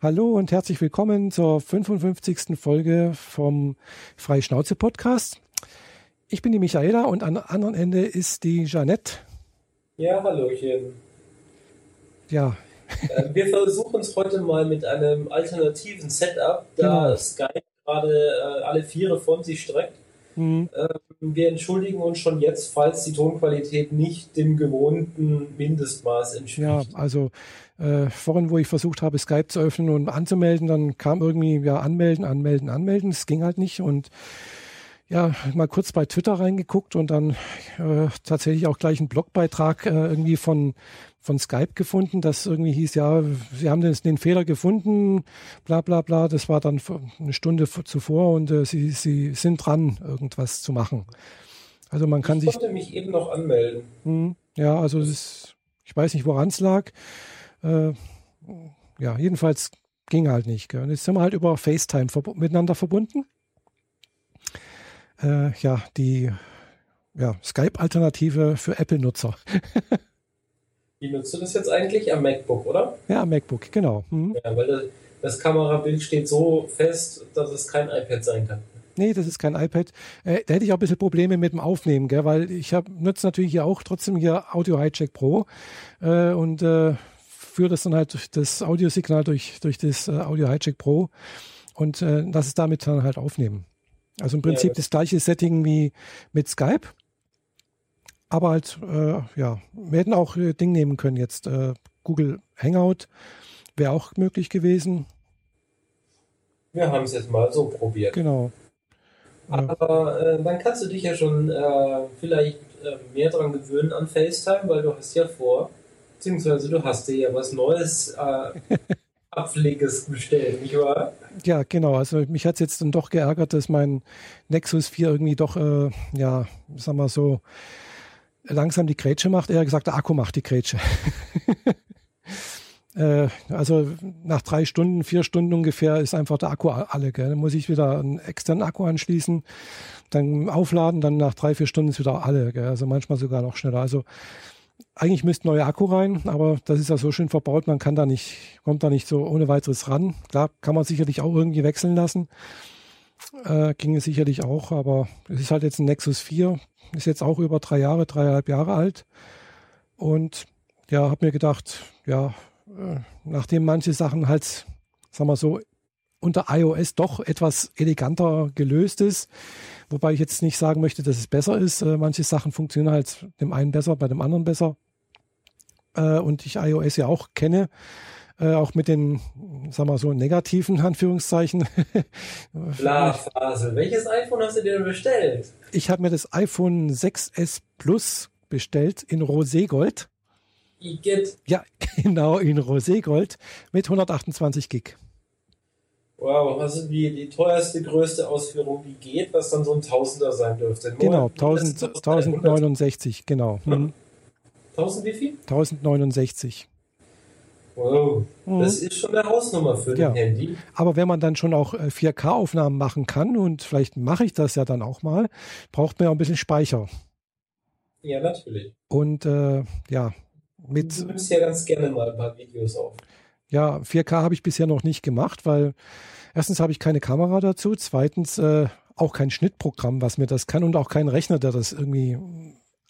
Hallo und herzlich willkommen zur 55. Folge vom Freischnauze Podcast. Ich bin die Michaela und am anderen Ende ist die Jeanette. Ja, hallöchen. Ja. Äh, wir versuchen es heute mal mit einem alternativen Setup, da genau. Skype gerade äh, alle Viere von sich streckt. Mhm. Wir entschuldigen uns schon jetzt, falls die Tonqualität nicht dem gewohnten Mindestmaß entspricht. Ja, also äh, vorhin, wo ich versucht habe, Skype zu öffnen und anzumelden, dann kam irgendwie, ja, anmelden, anmelden, anmelden. Es ging halt nicht und ja, mal kurz bei Twitter reingeguckt und dann äh, tatsächlich auch gleich einen Blogbeitrag äh, irgendwie von, von Skype gefunden, das irgendwie hieß, ja, sie haben den, Fehler gefunden, bla bla bla. Das war dann eine Stunde zuvor und äh, sie, sie sind dran, irgendwas zu machen. Also man kann ich sich. Ich konnte mich eben noch anmelden. Mh, ja, also ist, ich weiß nicht, woran es lag. Äh, ja, jedenfalls ging halt nicht. Gell? Und jetzt sind wir halt über FaceTime verb miteinander verbunden äh, ja, die ja, Skype-Alternative für Apple-Nutzer. Wie nutzt du das jetzt eigentlich? Am MacBook, oder? Ja, am MacBook, genau. Mhm. Ja, weil das, Kamerabild steht so fest, dass es kein iPad sein kann. Nee, das ist kein iPad. Äh, da hätte ich auch ein bisschen Probleme mit dem Aufnehmen, gell? weil ich nutze natürlich hier auch trotzdem hier Audio Hijack Pro äh, und äh, führe das dann halt durch das Audiosignal durch, durch das äh, Audio Hijack Pro und äh, lass es damit dann halt aufnehmen. Also im Prinzip ja, das gleiche Setting wie mit Skype. Aber halt, äh, ja, wir hätten auch äh, Ding nehmen können jetzt. Äh, Google Hangout wäre auch möglich gewesen. Wir haben es jetzt mal so probiert. Genau. Aber äh, dann kannst du dich ja schon äh, vielleicht mehr daran gewöhnen an FaceTime, weil du hast ja vor, beziehungsweise du hast dir ja was Neues Abpfleges bestellt, nicht wahr? Ja, genau. Also mich hat es jetzt dann doch geärgert, dass mein Nexus 4 irgendwie doch, äh, ja, sag mal so, langsam die Grätsche macht. Er hat gesagt, der Akku macht die Grätsche. äh, also nach drei Stunden, vier Stunden ungefähr ist einfach der Akku alle. Gell? Dann muss ich wieder einen externen Akku anschließen, dann aufladen, dann nach drei, vier Stunden ist wieder alle. Gell? Also manchmal sogar noch schneller. Also eigentlich müsste neuer Akku rein, aber das ist ja so schön verbaut, man kann da nicht, kommt da nicht so ohne weiteres ran. Klar, kann man sicherlich auch irgendwie wechseln lassen. Äh, ginge sicherlich auch, aber es ist halt jetzt ein Nexus 4, ist jetzt auch über drei Jahre, dreieinhalb Jahre alt. Und ja, habe mir gedacht, ja, äh, nachdem manche Sachen halt, sagen wir so, unter iOS doch etwas eleganter gelöst ist, Wobei ich jetzt nicht sagen möchte, dass es besser ist. Äh, manche Sachen funktionieren halt dem einen besser, bei dem anderen besser. Äh, und ich iOS ja auch kenne, äh, auch mit den, sagen wir so, negativen Anführungszeichen. Glasfaser. Welches iPhone hast du dir denn bestellt? Ich habe mir das iPhone 6S Plus bestellt in Roségold. Igitt. Ja, genau, in Roségold mit 128 Gig. Wow, also die, die teuerste, größte Ausführung, die geht, was dann so ein Tausender sein dürfte. Genau, 1000, 1069, genau. Hm. 1000 wie viel? 1069. Wow, mhm. das ist schon eine Hausnummer für ja. ein Handy. Aber wenn man dann schon auch 4K-Aufnahmen äh, machen kann, und vielleicht mache ich das ja dann auch mal, braucht man ja ein bisschen Speicher. Ja, natürlich. Und äh, ja, mit. Du nimmst ja ganz gerne mal ein paar Videos auf. Ja, 4K habe ich bisher noch nicht gemacht, weil erstens habe ich keine Kamera dazu, zweitens äh, auch kein Schnittprogramm, was mir das kann und auch kein Rechner, der das irgendwie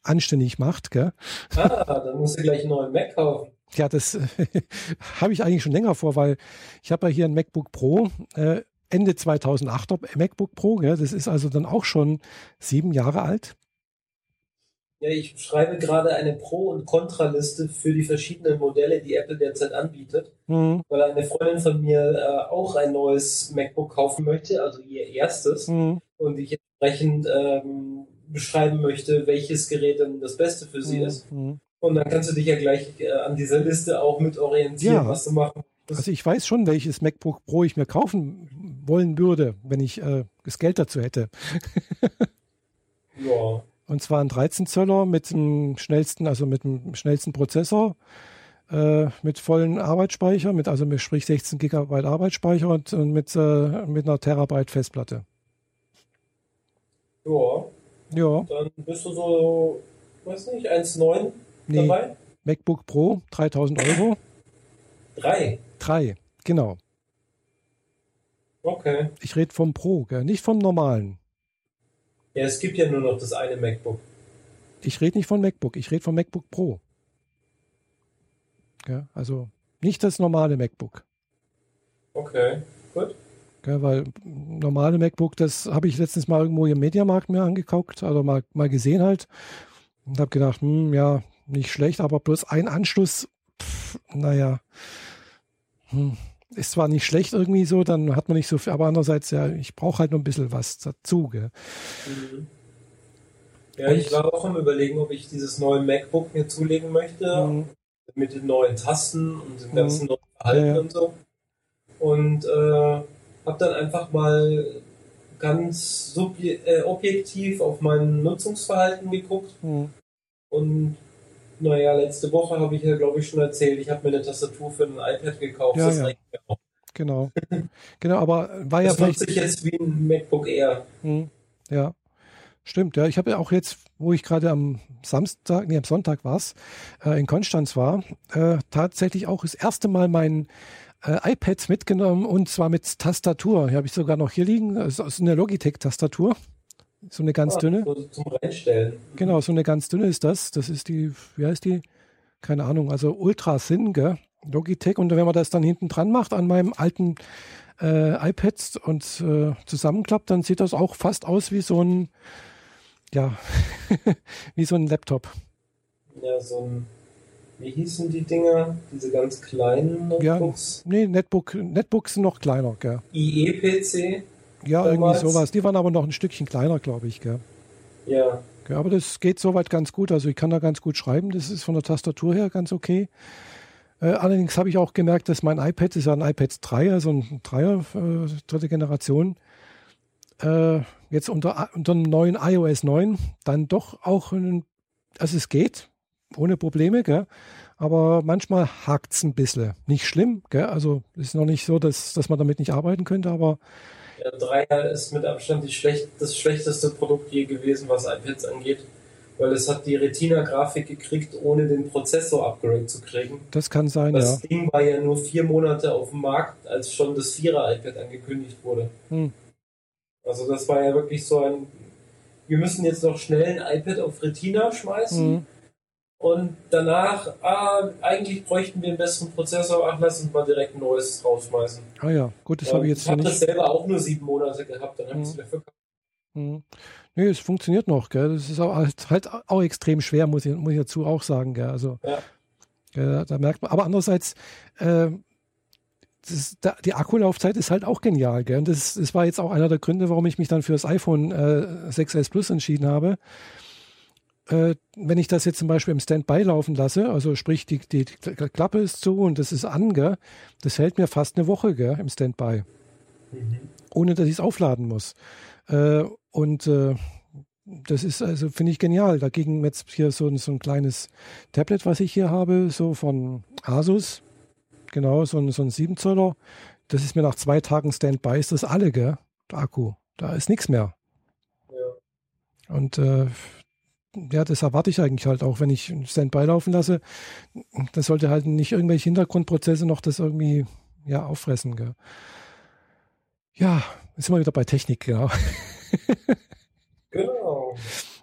anständig macht. Gell? Ah, dann musst du gleich einen neuen Mac kaufen. Ja, das äh, habe ich eigentlich schon länger vor, weil ich habe ja hier ein MacBook Pro, äh, Ende 2008er MacBook Pro, gell? das ist also dann auch schon sieben Jahre alt. Ja, ich schreibe gerade eine Pro- und Kontraliste für die verschiedenen Modelle, die Apple derzeit anbietet, mhm. weil eine Freundin von mir äh, auch ein neues MacBook kaufen möchte, also ihr erstes, mhm. und ich entsprechend ähm, beschreiben möchte, welches Gerät denn das Beste für sie mhm. ist. Mhm. Und dann kannst du dich ja gleich äh, an dieser Liste auch mit orientieren, ja. was du machen also ich weiß schon, welches MacBook Pro ich mir kaufen wollen würde, wenn ich äh, das Geld dazu hätte. ja. Und zwar ein 13 Zöller mit dem schnellsten, also mit dem schnellsten Prozessor, äh, mit vollen Arbeitsspeicher, mit also mit, sprich 16 Gigabyte Arbeitsspeicher und, und mit, äh, mit einer Terabyte Festplatte. Ja. Ja. Dann bist du so, weiß nicht, 1,9 nee. dabei? MacBook Pro, 3000 Euro. Drei? Drei, genau. Okay. Ich rede vom Pro, gell? nicht vom normalen. Ja, es gibt ja nur noch das eine MacBook. Ich rede nicht von MacBook, ich rede vom MacBook Pro. Gell? Also nicht das normale MacBook. Okay, gut. Gell, weil normale MacBook, das habe ich letztens mal irgendwo im Mediamarkt mir angeguckt, also mal, mal gesehen halt. Und habe gedacht, hm, ja, nicht schlecht, aber bloß ein Anschluss, pff, naja, hm, ist zwar nicht schlecht irgendwie so, dann hat man nicht so viel, aber andererseits, ja, ich brauche halt noch ein bisschen was dazu. Gell. Mhm. Ja, ich war auch am überlegen, ob ich dieses neue MacBook mir zulegen möchte, mhm. mit den neuen Tasten und dem ganzen mhm. neuen Verhalten ja, ja. und so. Und äh, habe dann einfach mal ganz äh, objektiv auf mein Nutzungsverhalten geguckt. Mhm. Und naja, letzte Woche habe ich ja, glaube ich, schon erzählt, ich habe mir eine Tastatur für ein iPad gekauft. Ja, das ja. Genau. genau, aber war ja das vielleicht. sich jetzt wie ein MacBook Air. Mhm. Ja. Stimmt, ja. Ich habe ja auch jetzt, wo ich gerade am Samstag, nee, am Sonntag war es, äh, in Konstanz war, äh, tatsächlich auch das erste Mal mein äh, iPad mitgenommen und zwar mit Tastatur. Die habe ich sogar noch hier liegen. Das ist eine Logitech-Tastatur. So eine ganz dünne. So zum Reinstellen. Genau, so eine ganz dünne ist das. Das ist die, wie heißt die? Keine Ahnung, also Ultra Thin, gell? Logitech. Und wenn man das dann hinten dran macht an meinem alten äh, iPad und äh, zusammenklappt, dann sieht das auch fast aus wie so ein, ja, wie so ein Laptop. Ja, so ein wie hießen die Dinger? Diese ganz kleinen Notebooks? Ja, nee, Netbook, Netbooks sind noch kleiner, gell? IE-PC? Ja, damals. irgendwie sowas. Die waren aber noch ein Stückchen kleiner, glaube ich, gell? Ja. Gell, aber das geht soweit ganz gut. Also ich kann da ganz gut schreiben. Das ist von der Tastatur her ganz okay. Äh, allerdings habe ich auch gemerkt, dass mein iPad ist ja ein iPad 3, also ein Dreier, äh, dritte Generation. Äh, jetzt unter, unter dem neuen iOS 9 dann doch auch, ein, also es geht, ohne Probleme, gell? aber manchmal hakt es ein bisschen. Nicht schlimm, gell? also ist noch nicht so, dass, dass man damit nicht arbeiten könnte, aber der Dreier ist mit Abstand schlecht, das schlechteste Produkt je gewesen, was iPads angeht, weil es hat die Retina-Grafik gekriegt, ohne den Prozessor-Upgrade zu kriegen. Das kann sein, das ja. Das Ding war ja nur vier Monate auf dem Markt, als schon das Vierer-iPad angekündigt wurde. Hm. Also das war ja wirklich so ein, wir müssen jetzt noch schnell ein iPad auf Retina schmeißen. Hm und danach, ah, eigentlich bräuchten wir einen besseren Prozessor, ach, lass uns mal direkt ein neues rausschmeißen. Ah ja, gut, das ja, habe ich jetzt ich hab nicht. Ich habe das selber auch nur sieben Monate gehabt, dann habe ich es mhm. wieder verkauft. Mhm. Nee, es funktioniert noch, gell. Das ist auch, halt, auch extrem schwer, muss ich, muss ich dazu auch sagen, gell. Also, ja. Gell, da merkt man, aber andererseits, äh, das, da, die Akkulaufzeit ist halt auch genial, gell. Und das, das war jetzt auch einer der Gründe, warum ich mich dann für das iPhone äh, 6S Plus entschieden habe wenn ich das jetzt zum Beispiel im Standby laufen lasse, also sprich die, die, die Klappe ist zu und das ist an, gell, das hält mir fast eine Woche gell, im Standby, mhm. ohne dass ich es aufladen muss. Äh, und äh, das ist also, finde ich genial. Dagegen jetzt hier so, so ein kleines Tablet, was ich hier habe, so von Asus, genau, so ein, so ein 7 Zoller. Das ist mir nach zwei Tagen Standby, ist das alle, gell, der Akku. Da ist nichts mehr. Ja. Und äh, ja, das erwarte ich eigentlich halt auch, wenn ich Standby laufen lasse. Das sollte halt nicht irgendwelche Hintergrundprozesse noch das irgendwie ja, auffressen. Gell. Ja, sind wir wieder bei Technik, genau. genau.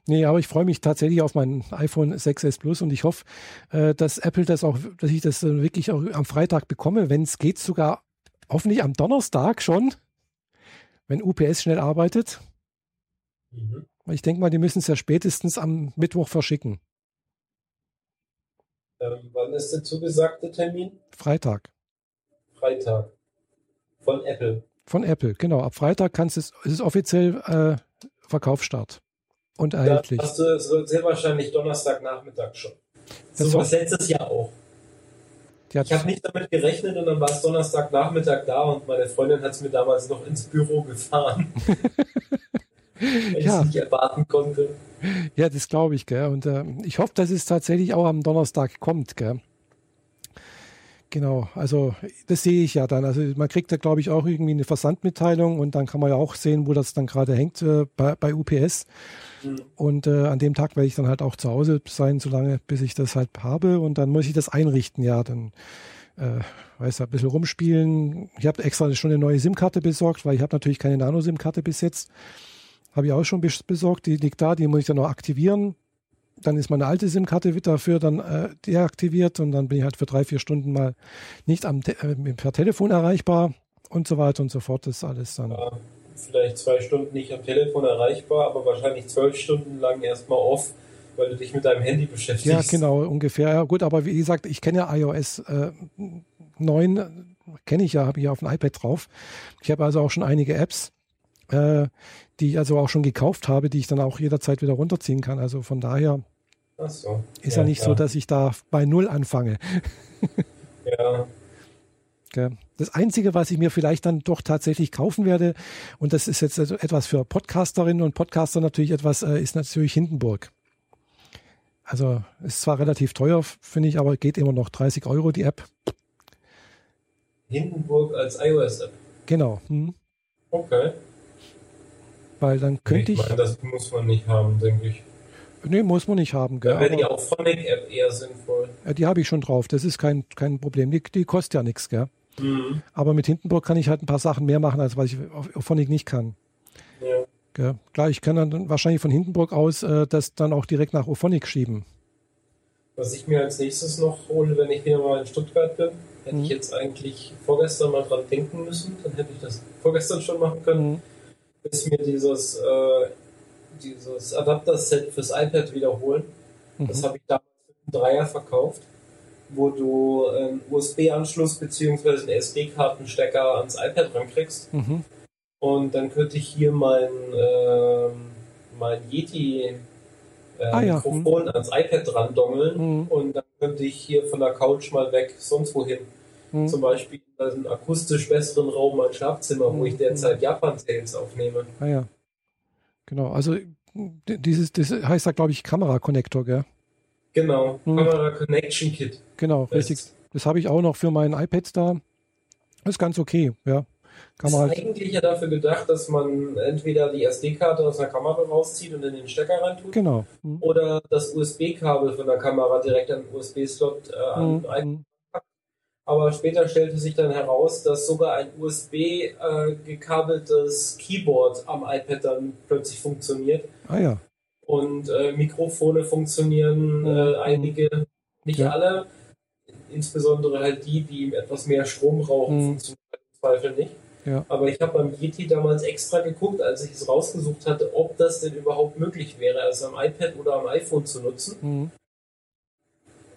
Nee, aber ich freue mich tatsächlich auf mein iPhone 6s Plus und ich hoffe, äh, dass Apple das auch, dass ich das wirklich auch am Freitag bekomme, wenn es geht, sogar hoffentlich am Donnerstag schon, wenn UPS schnell arbeitet. Mhm. Ich denke mal, die müssen es ja spätestens am Mittwoch verschicken. Ähm, wann ist der zugesagte Termin? Freitag. Freitag. Von Apple. Von Apple, genau. Ab Freitag kannst es, ist es offiziell äh, Verkaufsstart und erhältlich. Ja, hast du sehr wahrscheinlich Donnerstagnachmittag schon. Das so was letztes Jahr auch. Ich habe nicht damit gerechnet und dann war es Donnerstagnachmittag da und meine Freundin hat es mir damals noch ins Büro gefahren. weil ich es nicht erwarten konnte. Ja, das glaube ich, gell. Und äh, ich hoffe, dass es tatsächlich auch am Donnerstag kommt, gell. Genau, also das sehe ich ja dann. Also man kriegt da, glaube ich, auch irgendwie eine Versandmitteilung und dann kann man ja auch sehen, wo das dann gerade hängt äh, bei, bei, UPS. Mhm. Und äh, an dem Tag werde ich dann halt auch zu Hause sein, solange bis ich das halt habe und dann muss ich das einrichten, ja. Dann äh, weiß ein bisschen rumspielen. Ich habe extra schon eine neue SIM-Karte besorgt, weil ich habe natürlich keine Nano-SIM-Karte bis jetzt. Habe ich auch schon besorgt, die liegt da, die muss ich dann noch aktivieren. Dann ist meine alte SIM-Karte dafür dann äh, deaktiviert und dann bin ich halt für drei, vier Stunden mal nicht am äh, per Telefon erreichbar und so weiter und so fort. Das ist alles dann. Ja, vielleicht zwei Stunden nicht am Telefon erreichbar, aber wahrscheinlich zwölf Stunden lang erstmal off, weil du dich mit deinem Handy beschäftigst. Ja, genau, ungefähr. Ja, gut, aber wie gesagt, ich kenne ja iOS äh, 9, kenne ich ja, habe ich ja auf dem iPad drauf. Ich habe also auch schon einige Apps, äh, die ich also auch schon gekauft habe, die ich dann auch jederzeit wieder runterziehen kann. Also von daher so. ist ja, ja nicht klar. so, dass ich da bei Null anfange. ja. Das Einzige, was ich mir vielleicht dann doch tatsächlich kaufen werde, und das ist jetzt etwas für Podcasterinnen und Podcaster natürlich etwas, äh, ist natürlich Hindenburg. Also ist zwar relativ teuer, finde ich, aber geht immer noch 30 Euro die App. Hindenburg als iOS-App. Genau. Hm. Okay. Weil dann könnte ich. Ich meine, das muss man nicht haben, denke ich. Nee, muss man nicht haben. Gell? Da wäre die Auphonic-App eher sinnvoll. Ja, die habe ich schon drauf. Das ist kein, kein Problem. Die, die kostet ja nichts, gell? Mhm. Aber mit Hindenburg kann ich halt ein paar Sachen mehr machen, als was ich auf Auphonic nicht kann. Ja. Gell? Klar, ich kann dann wahrscheinlich von Hindenburg aus äh, das dann auch direkt nach Auphonic schieben. Was ich mir als nächstes noch hole, wenn ich wieder mal in Stuttgart bin, hätte mhm. ich jetzt eigentlich vorgestern mal dran denken müssen, dann hätte ich das vorgestern schon machen können, mhm. Ist mir dieses, äh, dieses Adapter-Set fürs iPad wiederholen. Mhm. Das habe ich damals mit einem Dreier verkauft, wo du einen USB-Anschluss bzw. einen SD-Kartenstecker ans iPad rankriegst. Mhm. Und dann könnte ich hier mein, äh, mein Yeti äh, ah, ja. Mikrofon ans iPad dran dongeln mhm. und dann könnte ich hier von der Couch mal weg sonst wohin. Mhm. Zum Beispiel in einen akustisch besseren Raum, mein Schlafzimmer, wo ich mhm. derzeit Japan-Sales aufnehme. Ah ja. Genau, also dieses, das heißt da glaube ich Kamera-Connector, gell? Genau, mhm. Kamera Connection Kit. Genau, das richtig. Das habe ich auch noch für meinen iPad da. Das ist ganz okay, ja. Kann ist halt eigentlich ja dafür gedacht, dass man entweder die SD-Karte aus der Kamera rauszieht und in den Stecker reintut. Genau. Mhm. Oder das USB-Kabel von der Kamera direkt an den USB-Slot äh, mhm. Aber später stellte sich dann heraus, dass sogar ein USB äh, gekabeltes Keyboard am iPad dann plötzlich funktioniert. Ah ja. Und äh, Mikrofone funktionieren, mhm. äh, einige, nicht ja. alle, insbesondere halt die, die etwas mehr Strom brauchen, mhm. funktionieren im Zweifel nicht. Ja. Aber ich habe beim Yeti damals extra geguckt, als ich es rausgesucht hatte, ob das denn überhaupt möglich wäre, es am iPad oder am iPhone zu nutzen. Mhm.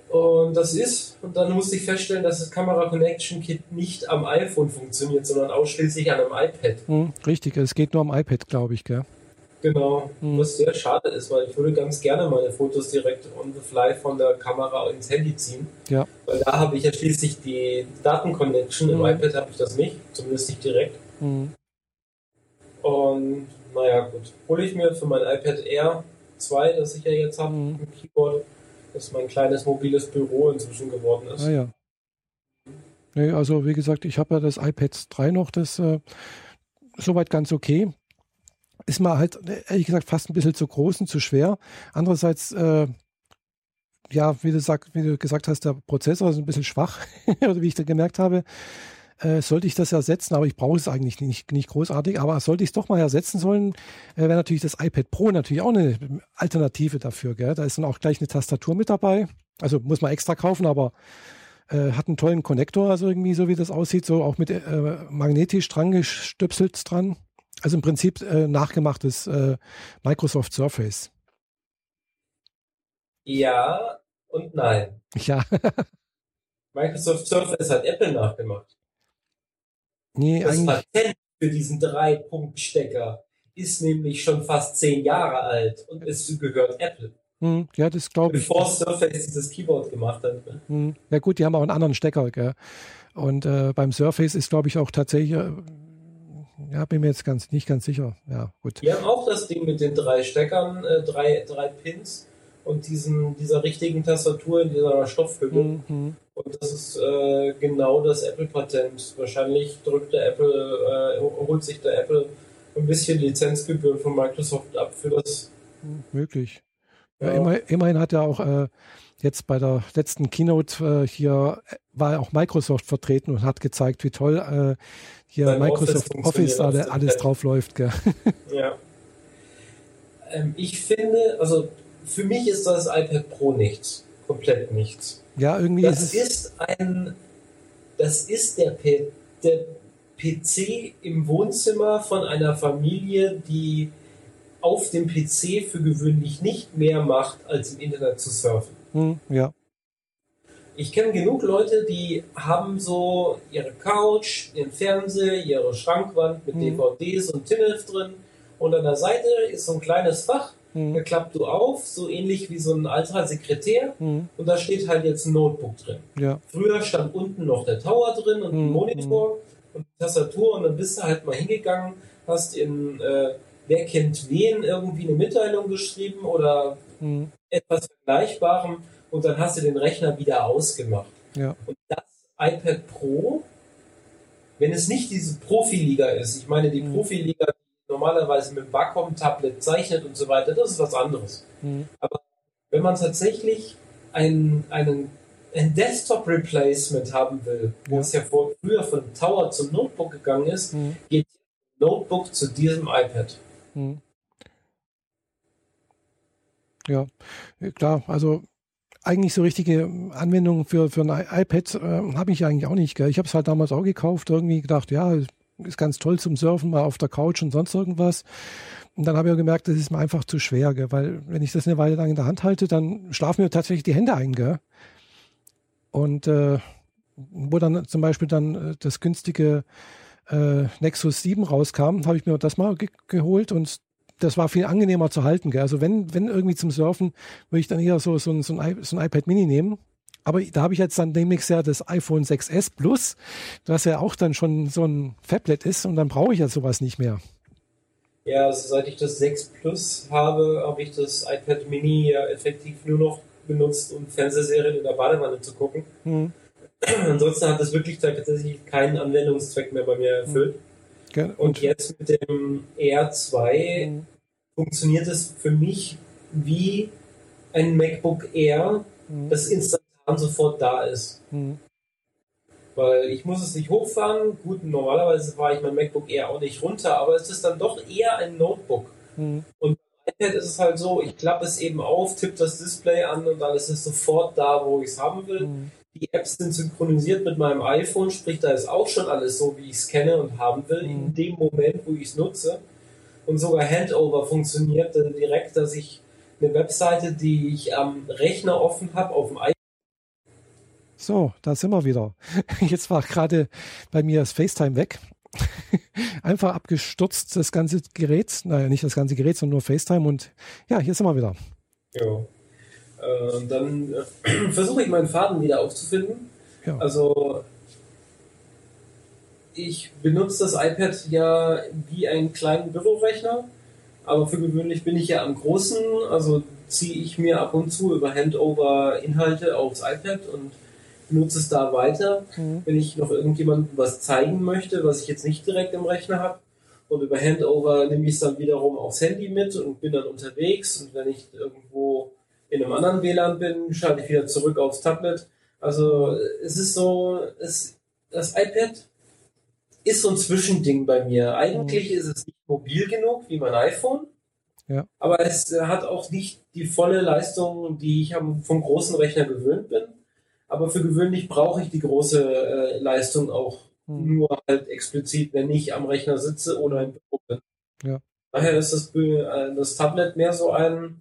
Und das ist, und dann musste ich feststellen, dass das Kamera Connection Kit nicht am iPhone funktioniert, sondern ausschließlich an einem iPad. Mhm, richtig, es geht nur am iPad, glaube ich, gell? Genau, mhm. was sehr schade ist, weil ich würde ganz gerne meine Fotos direkt on the fly von der Kamera ins Handy ziehen. Ja. Weil da habe ich ja schließlich die Datenconnection, im mhm. iPad habe ich das nicht, zumindest nicht direkt. Mhm. Und naja, gut. Hole ich mir für mein iPad Air 2, das ich ja jetzt habe, mhm. mit Keyboard, das mein kleines mobiles Büro inzwischen geworden ist. Ah ja. Nee, also wie gesagt, ich habe ja das iPad 3 noch, das äh, soweit ganz okay ist mal halt, ehrlich gesagt, fast ein bisschen zu groß und zu schwer. Andererseits, äh, ja, wie du, sag, wie du gesagt hast, der Prozessor ist ein bisschen schwach, wie ich da gemerkt habe. Äh, sollte ich das ersetzen, aber ich brauche es eigentlich nicht, nicht großartig, aber sollte ich es doch mal ersetzen sollen, äh, wäre natürlich das iPad Pro natürlich auch eine Alternative dafür. Gell? Da ist dann auch gleich eine Tastatur mit dabei. Also muss man extra kaufen, aber äh, hat einen tollen Konnektor, also irgendwie so wie das aussieht, so auch mit äh, magnetisch dran gestöpselt dran. Also im Prinzip äh, nachgemachtes äh, Microsoft Surface. Ja und nein. Ja. Microsoft Surface hat Apple nachgemacht. Nee, das eigentlich... Patent für diesen Drei-Punkt-Stecker ist nämlich schon fast zehn Jahre alt und es gehört Apple. Hm, ja, das glaube ich. Bevor Surface dieses Keyboard gemacht hat. Ne? Hm, ja gut, die haben auch einen anderen Stecker. Gell? Und äh, beim Surface ist, glaube ich, auch tatsächlich äh, ja, bin mir jetzt ganz nicht ganz sicher. Ja, gut. Wir haben auch das Ding mit den drei Steckern, äh, drei, drei Pins und diesen, dieser richtigen Tastatur in dieser Stoffhülle. Mhm. Und das ist äh, genau das Apple-Patent. Wahrscheinlich drückt der Apple, äh, holt sich der Apple ein bisschen Lizenzgebühren von Microsoft ab für das. Möglich. Ja. Immer, immerhin hat er auch äh, jetzt bei der letzten Keynote äh, hier war auch Microsoft vertreten und hat gezeigt, wie toll äh, hier Beim Microsoft Office, Office alle, alles drauf läuft. Gell? Ja. Ähm, ich finde, also für mich ist das iPad Pro nichts. Komplett nichts. Ja, irgendwie das ist es. Ist ein, das ist der, P der PC im Wohnzimmer von einer Familie, die auf dem PC für gewöhnlich nicht mehr macht, als im Internet zu surfen. Hm, ja. Ich kenne genug Leute, die haben so ihre Couch, ihren Fernseher, ihre Schrankwand mit hm. DVDs und Tinef drin und an der Seite ist so ein kleines Fach, mhm. da klappt du auf, so ähnlich wie so ein alter Sekretär mhm. und da steht halt jetzt ein Notebook drin. Ja. Früher stand unten noch der Tower drin und ein mhm. Monitor mhm. und Tastatur und dann bist du halt mal hingegangen, hast in äh, Wer kennt wen irgendwie eine Mitteilung geschrieben oder mhm. etwas Vergleichbarem und dann hast du den Rechner wieder ausgemacht. Ja. Und das iPad Pro, wenn es nicht diese Profiliga ist, ich meine die mhm. Profiliga, normalerweise mit dem Wacom-Tablet zeichnet und so weiter, das ist was anderes. Mhm. Aber wenn man tatsächlich einen, einen ein Desktop-Replacement haben will, wo ja. es ja vor, früher von Tower zum Notebook gegangen ist, mhm. geht Notebook zu diesem iPad. Mhm. Ja, klar, also eigentlich so richtige Anwendungen für, für ein iPad äh, habe ich eigentlich auch nicht. Gell? Ich habe es halt damals auch gekauft, irgendwie gedacht, ja, ist ganz toll zum Surfen, mal auf der Couch und sonst irgendwas. Und dann habe ich gemerkt, das ist mir einfach zu schwer, gell? weil wenn ich das eine Weile lang in der Hand halte, dann schlafen mir tatsächlich die Hände ein. Gell? Und äh, wo dann zum Beispiel dann äh, das günstige äh, Nexus 7 rauskam, habe ich mir das mal ge geholt und das war viel angenehmer zu halten. Gell? Also wenn, wenn irgendwie zum Surfen, würde ich dann eher so, so, ein, so ein iPad Mini nehmen. Aber da habe ich jetzt dann demnächst ja das iPhone 6S Plus, das ja auch dann schon so ein Fablet ist und dann brauche ich ja sowas nicht mehr. Ja, also seit ich das 6 Plus habe, habe ich das iPad Mini ja effektiv nur noch benutzt, um Fernsehserien in der Badewanne zu gucken. Hm. Ansonsten hat das wirklich tatsächlich keinen Anwendungszweck mehr bei mir erfüllt. Hm. Und, jetzt mit dem R2 mhm. funktioniert es für mich wie ein MacBook Air, mhm. das instantan sofort da ist. Mhm. Weil ich muss es nicht hochfahren. Gut, normalerweise fahre ich mein MacBook Air auch nicht runter, aber es ist dann doch eher ein Notebook. Mhm. Und beim iPad ist es halt so, ich klappe es eben auf, tippe das Display an und dann ist es sofort da, wo ich es haben will. Mhm die Apps sind synchronisiert mit meinem iPhone, sprich, da ist auch schon alles so, wie ich es kenne und haben will, in dem Moment, wo ich es nutze. Und sogar Handover funktioniert direkt, dass ich eine Webseite, die ich am Rechner offen habe, auf dem iPhone. So, da sind wir wieder. Jetzt war gerade bei mir das FaceTime weg. Einfach abgestürzt, das ganze Gerät. Naja, nicht das ganze Gerät, sondern nur FaceTime. Und ja, hier sind wir wieder. Ja. Äh, dann äh, versuche ich meinen Faden wieder aufzufinden. Ja. Also ich benutze das iPad ja wie einen kleinen Bürorechner, aber für gewöhnlich bin ich ja am großen, also ziehe ich mir ab und zu über Handover Inhalte aufs iPad und benutze es da weiter, mhm. wenn ich noch irgendjemandem was zeigen möchte, was ich jetzt nicht direkt im Rechner habe. Und über Handover nehme ich es dann wiederum aufs Handy mit und bin dann unterwegs. Und wenn ich irgendwo in einem anderen WLAN bin, schalte ich wieder zurück aufs Tablet. Also es ist so, es, das iPad ist so ein Zwischending bei mir. Eigentlich mhm. ist es nicht mobil genug wie mein iPhone. Ja. Aber es hat auch nicht die volle Leistung, die ich vom großen Rechner gewöhnt bin. Aber für gewöhnlich brauche ich die große äh, Leistung auch mhm. nur halt explizit, wenn ich am Rechner sitze oder im Büro bin. Ja. Daher ist das, äh, das Tablet mehr so ein,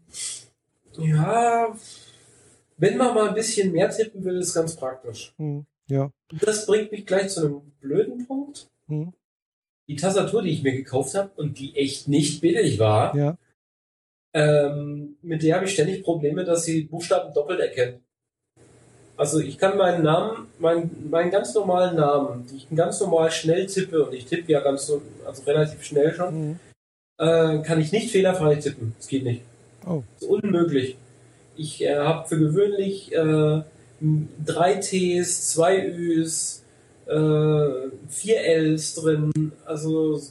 ja, wenn man mal ein bisschen mehr tippen will, ist ganz praktisch. Hm, ja. Das bringt mich gleich zu einem blöden Punkt. Hm. Die Tastatur, die ich mir gekauft habe und die echt nicht billig war, ja. ähm, mit der habe ich ständig Probleme, dass sie Buchstaben doppelt erkennt. Also ich kann meinen Namen, meinen, meinen ganz normalen Namen, die ich ganz normal schnell tippe, und ich tippe ja ganz also relativ schnell schon, mhm. äh, kann ich nicht fehlerfrei tippen. Das geht nicht. Oh. Das ist unmöglich. Ich äh, habe für gewöhnlich äh, drei Ts, zwei Üs, äh, vier Ls drin. Also,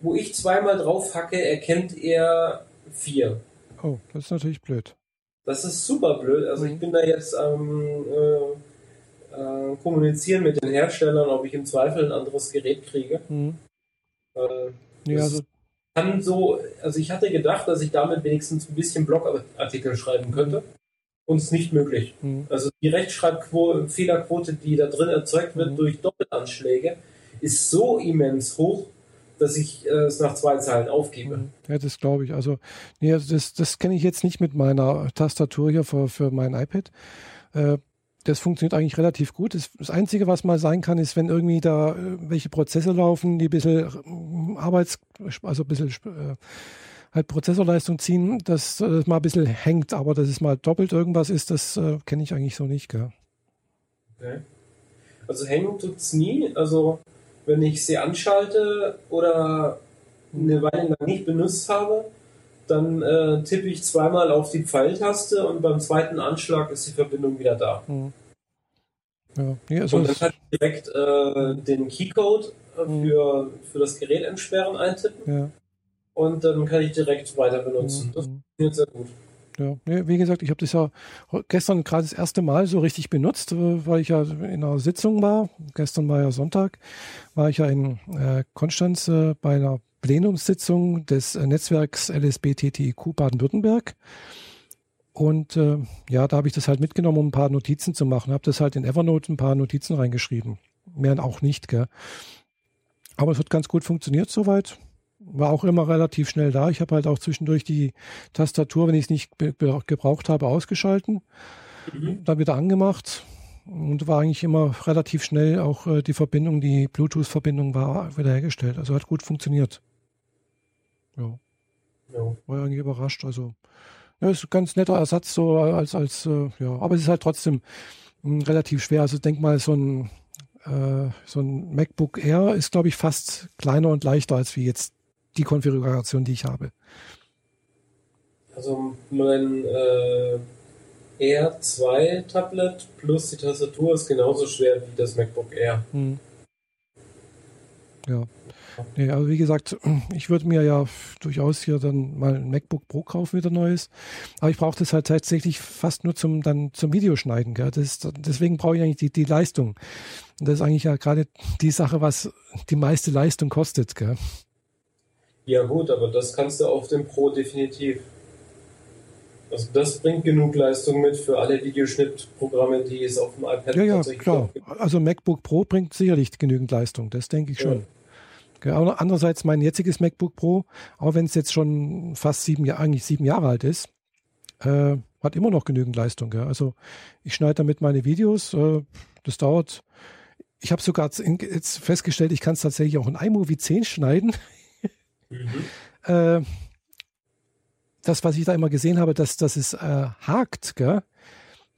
wo ich zweimal drauf hacke, erkennt er vier. Oh, das ist natürlich blöd. Das ist super blöd. Also mhm. ich bin da jetzt am äh, äh, kommunizieren mit den Herstellern, ob ich im Zweifel ein anderes Gerät kriege. Mhm. Äh, ja, also kann so, also ich hatte gedacht, dass ich damit wenigstens ein bisschen Blogartikel schreiben könnte. Und es ist nicht möglich. Mhm. Also die Rechtschreibfehlerquote, die da drin erzeugt wird mhm. durch Doppelanschläge, ist so immens hoch, dass ich äh, es nach zwei Zeilen aufgebe. Ja, das glaube ich. Also, nee, also das, das kenne ich jetzt nicht mit meiner Tastatur hier für, für mein iPad. Äh, das funktioniert eigentlich relativ gut. Das, das, Einzige, was mal sein kann, ist, wenn irgendwie da äh, welche Prozesse laufen, die ein bisschen äh, Arbeits-, also ein bisschen äh, halt Prozessorleistung ziehen, dass das mal ein bisschen hängt, aber dass es mal doppelt irgendwas ist, das äh, kenne ich eigentlich so nicht, gell? Okay. Also hängen tut es nie. Also wenn ich sie anschalte oder eine Weile lang nicht benutzt habe, dann äh, tippe ich zweimal auf die Pfeiltaste und beim zweiten Anschlag ist die Verbindung wieder da. Mhm. Ja. Ja, also und dann kann ich direkt äh, den Keycode äh, mhm. für, für das Gerät entsperren eintippen. Ja. Und dann kann ich direkt weiter benutzen. Mhm. Das funktioniert sehr gut. Ja, wie gesagt, ich habe das ja gestern gerade das erste Mal so richtig benutzt, äh, weil ich ja in einer Sitzung war. Gestern war ja Sonntag, war ich ja in äh, Konstanz äh, bei einer Plenumssitzung des äh, Netzwerks LSBTTIQ Baden-Württemberg. Und äh, ja, da habe ich das halt mitgenommen, um ein paar Notizen zu machen. Habe das halt in Evernote ein paar Notizen reingeschrieben. Mehr auch nicht, gell. Aber es hat ganz gut funktioniert soweit war auch immer relativ schnell da. Ich habe halt auch zwischendurch die Tastatur, wenn ich es nicht gebraucht habe, ausgeschalten, mhm. dann wieder angemacht und war eigentlich immer relativ schnell auch äh, die Verbindung, die Bluetooth-Verbindung war wiederhergestellt. Also hat gut funktioniert. Ja. ja. War eigentlich überrascht. Also ja, ist ein ganz netter Ersatz so als als äh, ja, aber es ist halt trotzdem mh, hm, relativ schwer. Also denk mal so ein äh, so ein MacBook Air ist glaube ich fast kleiner und leichter als wie jetzt die Konfiguration, die ich habe. Also mein äh, R2 Tablet plus die Tastatur ist genauso schwer wie das MacBook Air. Hm. Ja. Nee, aber wie gesagt, ich würde mir ja durchaus hier dann mal ein MacBook Pro kaufen, wieder neues. Aber ich brauche das halt tatsächlich fast nur zum, dann zum Videoschneiden. Gell? Das ist, deswegen brauche ich eigentlich die, die Leistung. Und das ist eigentlich ja gerade die Sache, was die meiste Leistung kostet. Gell? Ja gut, aber das kannst du auf dem Pro definitiv. Also das bringt genug Leistung mit für alle Videoschnittprogramme, die es auf dem iPad ja, ja, klar. gibt. Also MacBook Pro bringt sicherlich genügend Leistung, das denke ich schon. Ja. Andererseits mein jetziges MacBook Pro, auch wenn es jetzt schon fast sieben Jahre, eigentlich sieben Jahre alt ist, äh, hat immer noch genügend Leistung. Gell? Also ich schneide damit meine Videos. Äh, das dauert. Ich habe sogar jetzt festgestellt, ich kann es tatsächlich auch in iMovie 10 schneiden. Mhm. Äh, das, was ich da immer gesehen habe, dass, dass es äh, hakt, gell?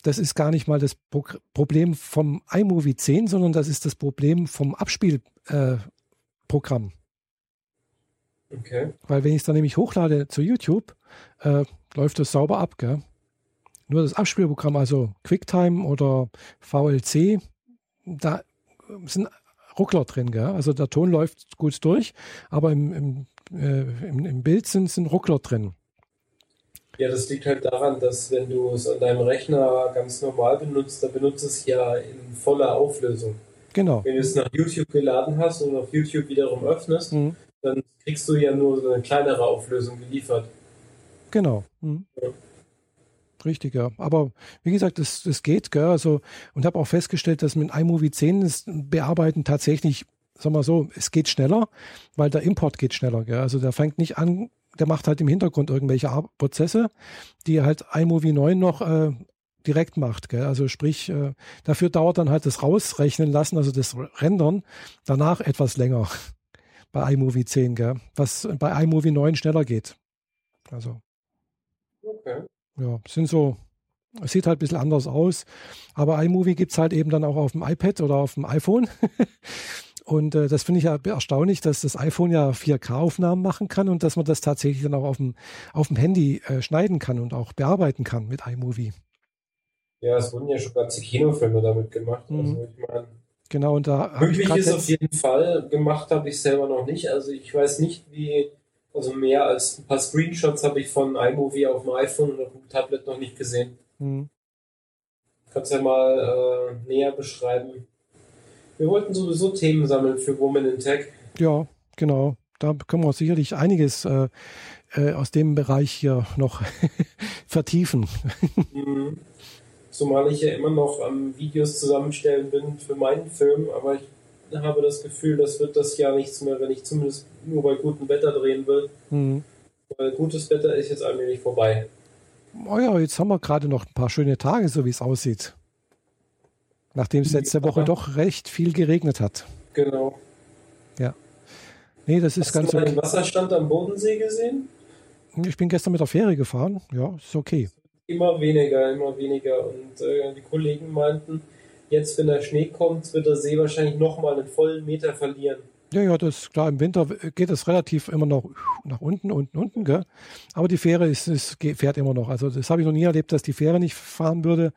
das ist gar nicht mal das Pro Problem vom iMovie 10, sondern das ist das Problem vom Abspielprogramm. Äh, okay. Weil wenn ich es dann nämlich hochlade zu YouTube, äh, läuft das sauber ab. Gell? Nur das Abspielprogramm, also QuickTime oder VLC, da sind Ruckler drin. Gell? Also der Ton läuft gut durch, aber im, im äh, im, im, Bild sind, sind Ruckler drin. Ja, das liegt halt daran, dass wenn du es an deinem Rechner ganz normal benutzt, dann benutzt es ja in voller Auflösung. Genau. Wenn du es nach YouTube geladen hast und auf YouTube wiederum öffnest, mhm. dann kriegst du ja nur so eine kleinere Auflösung geliefert. Genau. Mhm. Ja. Richtig, ja. Aber wie gesagt, das, das geht, gell? Also, und habe auch festgestellt, dass mit iMovie 10 das Bearbeiten tatsächlich sagen wir so, es geht schneller, weil der Import geht schneller. Gell? Also der fängt nicht an, der macht halt im Hintergrund irgendwelche Prozesse, die halt iMovie 9 noch äh, direkt macht. Gell? Also sprich, äh, dafür dauert dann halt das Rausrechnen lassen, also das Rendern, danach etwas länger bei iMovie 10, gell? was bei iMovie 9 schneller geht. Also. Okay. Ja, sind so, es sieht halt ein bisschen anders aus, aber iMovie gibt es halt eben dann auch auf dem iPad oder auf dem iPhone. Und äh, das finde ich ja erstaunlich, dass das iPhone ja 4K-Aufnahmen machen kann und dass man das tatsächlich dann auch auf dem, auf dem Handy äh, schneiden kann und auch bearbeiten kann mit iMovie. Ja, es wurden ja schon ganze Kinofilme damit gemacht. Mhm. Also ich meine, genau, und da möglich ist auf jeden Fall. Gemacht habe ich selber noch nicht. Also ich weiß nicht, wie Also mehr als ein paar Screenshots habe ich von iMovie auf dem iPhone und auf dem Tablet noch nicht gesehen. Mhm. Kannst ja mal äh, näher beschreiben. Wir wollten sowieso Themen sammeln für Women in Tech. Ja, genau. Da können wir sicherlich einiges äh, äh, aus dem Bereich hier noch vertiefen. Mhm. Zumal ich ja immer noch am Videos zusammenstellen bin für meinen Film, aber ich habe das Gefühl, das wird das Jahr nichts mehr, wenn ich zumindest nur bei gutem Wetter drehen will. Mhm. Weil gutes Wetter ist jetzt allmählich vorbei. Oh ja, jetzt haben wir gerade noch ein paar schöne Tage, so wie es aussieht. Nachdem es letzte Woche doch recht viel geregnet hat. Genau. Ja. Nee, das ist Hast ganz du okay. den Wasserstand am Bodensee gesehen? Ich bin gestern mit der Fähre gefahren. Ja, ist okay. Immer weniger, immer weniger. Und äh, die Kollegen meinten, jetzt, wenn der Schnee kommt, wird der See wahrscheinlich nochmal einen vollen Meter verlieren. Ja, ja, das ist klar. Im Winter geht es relativ immer noch nach unten, unten, unten, gell? Aber die Fähre ist, ist, fährt immer noch. Also das habe ich noch nie erlebt, dass die Fähre nicht fahren würde.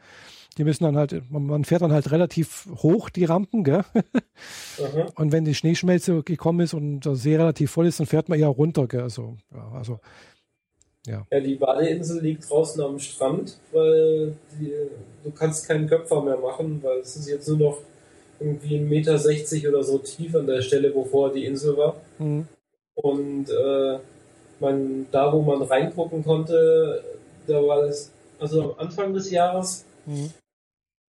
Die müssen dann halt, man fährt dann halt relativ hoch die Rampen, gell? Mhm. Und wenn die Schneeschmelze gekommen ist und der See relativ voll ist, dann fährt man eher runter, gell? Also, ja, also ja. ja, die Badeinsel liegt draußen am Strand, weil die, du kannst keinen Köpfer mehr machen, weil es ist jetzt nur noch irgendwie 1,60 Meter oder so tief an der Stelle, wo vorher die Insel war. Mhm. Und äh, man, da, wo man reingucken konnte, da war es, also am Anfang des Jahres, mhm.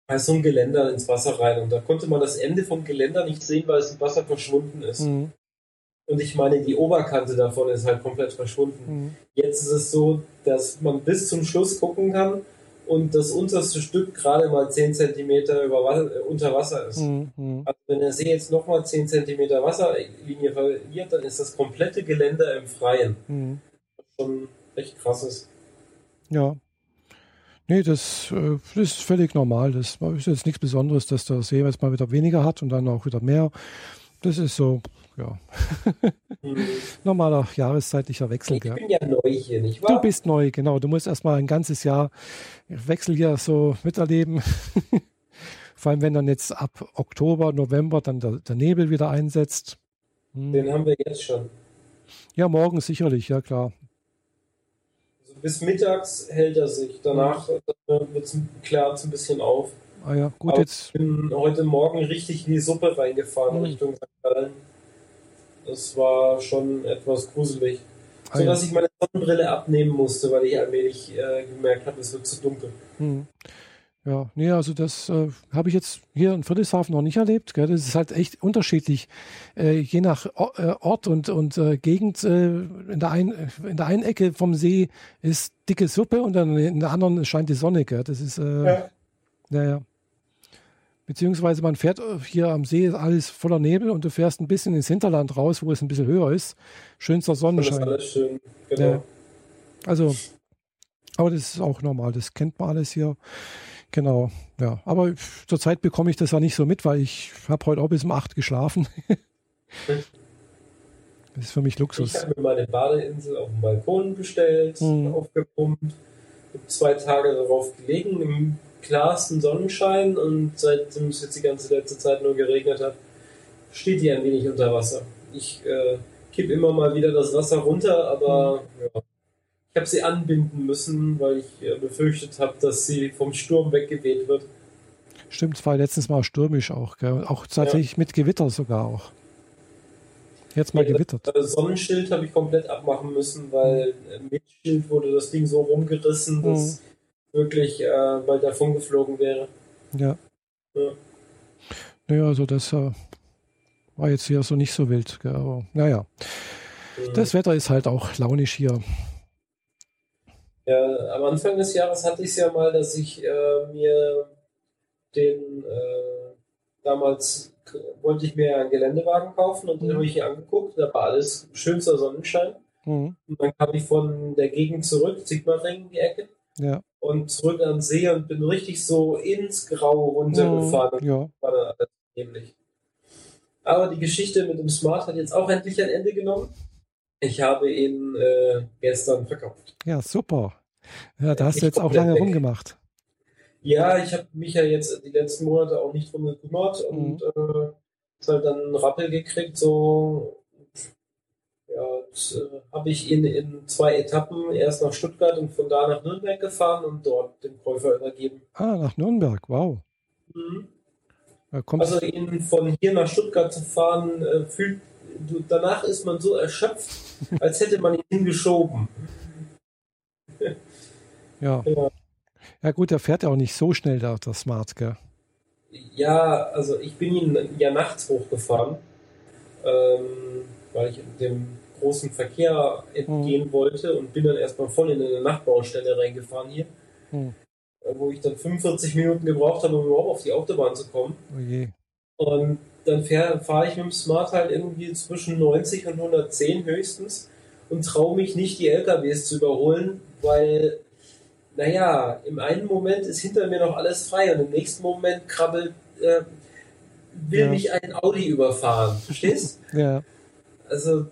da ist so ein Geländer ins Wasser rein und da konnte man das Ende vom Geländer nicht sehen, weil es im Wasser verschwunden ist. Mhm. Und ich meine, die Oberkante davon ist halt komplett verschwunden. Mhm. Jetzt ist es so, dass man bis zum Schluss gucken kann und das unterste Stück gerade mal 10 cm äh, unter Wasser ist. Mhm. Also wenn der See jetzt nochmal 10 cm Wasserlinie verliert, dann ist das komplette Geländer im Freien. Mhm. Schon echt krass ist. Ja. Nee, das, äh, das, ist völlig normal. Das ist jetzt nichts Besonderes, dass der See jetzt mal wieder weniger hat und dann auch wieder mehr. Das ist so, ja. Mhm. Normaler jahreszeitlicher Wechsel. Ich bin ja neu hier, nicht wahr? Du bist neu, genau. Du musst erstmal ein ganzes Jahr Wechsel hier so miterleben. Vor allem, wenn dann jetzt ab Oktober, November dann der, der Nebel wieder einsetzt. Hm. Den haben wir jetzt schon. Ja, morgen sicherlich, ja klar. Also bis mittags hält er sich. Danach klärt es ein bisschen auf. Ah ja, gut, Aber jetzt. Ich bin heute Morgen richtig in die Suppe reingefahren hm. Richtung St. Gallen. Das war schon etwas gruselig. Ah, so dass ich meine Sonnenbrille abnehmen musste, weil ich allmählich äh, gemerkt habe, es wird zu dunkel. Hm. Ja, nee, also das äh, habe ich jetzt hier in Friedrichshafen noch nicht erlebt. Gell? Das ist halt echt unterschiedlich, äh, je nach äh, Ort und, und äh, Gegend. Äh, in, der ein, in der einen Ecke vom See ist dicke Suppe und dann in der anderen scheint die Sonne. Gell? Das ist, ja. ja, ja. Beziehungsweise man fährt äh, hier am See, ist alles voller Nebel und du fährst ein bisschen ins Hinterland raus, wo es ein bisschen höher ist. Schönster Sonnenschein. Das ist alles schön, genau. Ja. Also, aber das ist auch normal, das kennt man alles hier. Genau, ja. Aber zurzeit bekomme ich das ja nicht so mit, weil ich habe heute auch bis um 8 geschlafen. das ist für mich Luxus. Ich habe mir meine Badeinsel auf dem Balkon bestellt, mhm. aufgepumpt, zwei Tage darauf gelegen, im klarsten Sonnenschein und seitdem es jetzt die ganze letzte Zeit nur geregnet hat, steht die ein wenig unter Wasser. Ich äh, kippe immer mal wieder das Wasser runter, aber mhm. ja, ich habe sie anbinden müssen, weil ich äh, befürchtet habe, dass sie vom Sturm weggeweht wird. Stimmt, es war letztens mal stürmisch auch, gell? auch tatsächlich ja. mit Gewitter sogar auch. Jetzt mal ja, gewittert. Das Sonnenschild habe ich komplett abmachen müssen, weil mhm. mit Schild wurde das Ding so rumgerissen, dass mhm wirklich äh, bald davon geflogen wäre. Ja. ja. Naja, also das äh, war jetzt hier so nicht so wild. Gell, aber naja. Mhm. Das Wetter ist halt auch launisch hier. Ja, am Anfang des Jahres hatte ich es ja mal, dass ich äh, mir den äh, damals wollte ich mir einen Geländewagen kaufen und mhm. den habe ich hier angeguckt. Da war alles schönster Sonnenschein. Mhm. Und dann kam ich von der Gegend zurück, Sigmaringen die Ecke. Ja und zurück an den See und bin richtig so ins Grau runtergefahren. Mhm, ja. War dann alles ähnlich. Aber die Geschichte mit dem Smart hat jetzt auch endlich ein Ende genommen. Ich habe ihn äh, gestern verkauft. Ja, super. Ja, da hast ich du jetzt auch lange weg. rumgemacht. Ja, ich habe mich ja jetzt die letzten Monate auch nicht drum gekümmert mhm. und äh, halt dann einen Rappel gekriegt, so äh, habe ich in, in zwei Etappen erst nach Stuttgart und von da nach Nürnberg gefahren und dort dem Käufer übergeben. Ah, nach Nürnberg, wow. Mhm. Also in, von hier nach Stuttgart zu fahren, äh, fühlt, du, danach ist man so erschöpft, als hätte man ihn hingeschoben. ja. ja. Ja gut, der fährt ja auch nicht so schnell, der, der Smart, gell? Ja, also ich bin ihn ja nachts hochgefahren, ähm, weil ich dem großen Verkehr entgehen mhm. wollte und bin dann erstmal voll in eine Nachtbaustelle reingefahren hier, mhm. wo ich dann 45 Minuten gebraucht habe, um überhaupt auf die Autobahn zu kommen. Oh. Und dann fahre ich mit dem Smart halt irgendwie zwischen 90 und 110 höchstens und traue mich nicht, die LKWs zu überholen, weil naja, im einen Moment ist hinter mir noch alles frei und im nächsten Moment krabbelt, äh, will ja. mich ein Audi überfahren. Verstehst? ja. Also,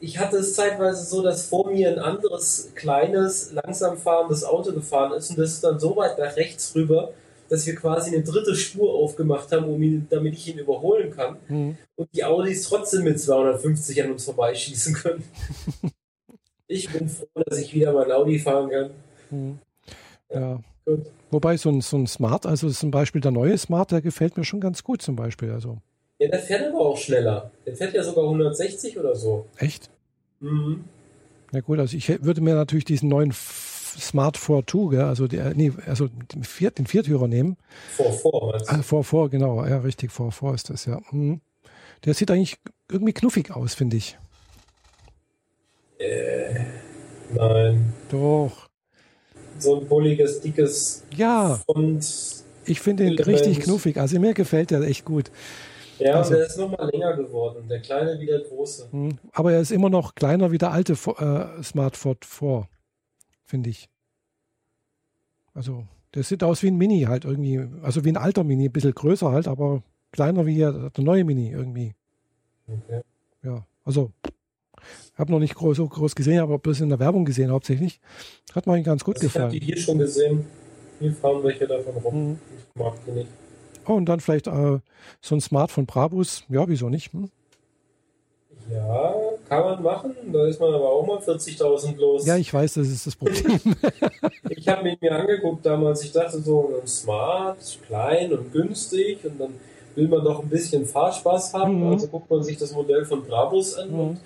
ich hatte es zeitweise so, dass vor mir ein anderes, kleines, langsam fahrendes Auto gefahren ist und das ist dann so weit nach rechts rüber, dass wir quasi eine dritte Spur aufgemacht haben, um ihn, damit ich ihn überholen kann. Mhm. Und die Audis trotzdem mit 250 an uns vorbeischießen können. ich bin froh, dass ich wieder mal ein Audi fahren kann. Mhm. Ja. Gut. Wobei so ein, so ein Smart, also zum Beispiel der neue Smart, der gefällt mir schon ganz gut zum Beispiel. Also. Ja, der fährt aber auch schneller. Der fährt ja sogar 160 oder so. Echt? Mhm. Na gut, also ich würde mir natürlich diesen neuen Smart 4.2, gell, also, der, nee, also den, Viert, den Viertürer nehmen. 4.4 meinst du? Ah, 4.4, genau. Ja, richtig, 4.4 ist das, ja. Mhm. Der sieht eigentlich irgendwie knuffig aus, finde ich. Äh, nein. Doch so ein bulliges, dickes ja. und ich finde ihn richtig knuffig. Also mir gefällt der echt gut. Ja, also, der ist nochmal länger geworden. Der kleine wie der große. Hm, aber er ist immer noch kleiner wie der alte äh, Smartphone 4, finde ich. Also, der sieht aus wie ein Mini halt irgendwie. Also wie ein alter Mini, ein bisschen größer halt, aber kleiner wie der neue Mini irgendwie. Okay. Ja, also habe noch nicht groß, so groß gesehen, aber bloß in der Werbung gesehen hauptsächlich. Hat mir ganz gut also gefallen. Ich habe die hier schon gesehen. Hier fahren welche davon rum. Mhm. Ich mag die nicht. Und dann vielleicht äh, so ein Smart von Brabus. Ja, wieso nicht? Hm? Ja, kann man machen. Da ist man aber auch mal 40.000 los. Ja, ich weiß, das ist das Problem. ich habe mir, mir angeguckt damals. Ich dachte so, ein Smart, klein und günstig. Und dann will man doch ein bisschen Fahrspaß haben. Mhm. Also guckt man sich das Modell von Brabus an. Mhm. Und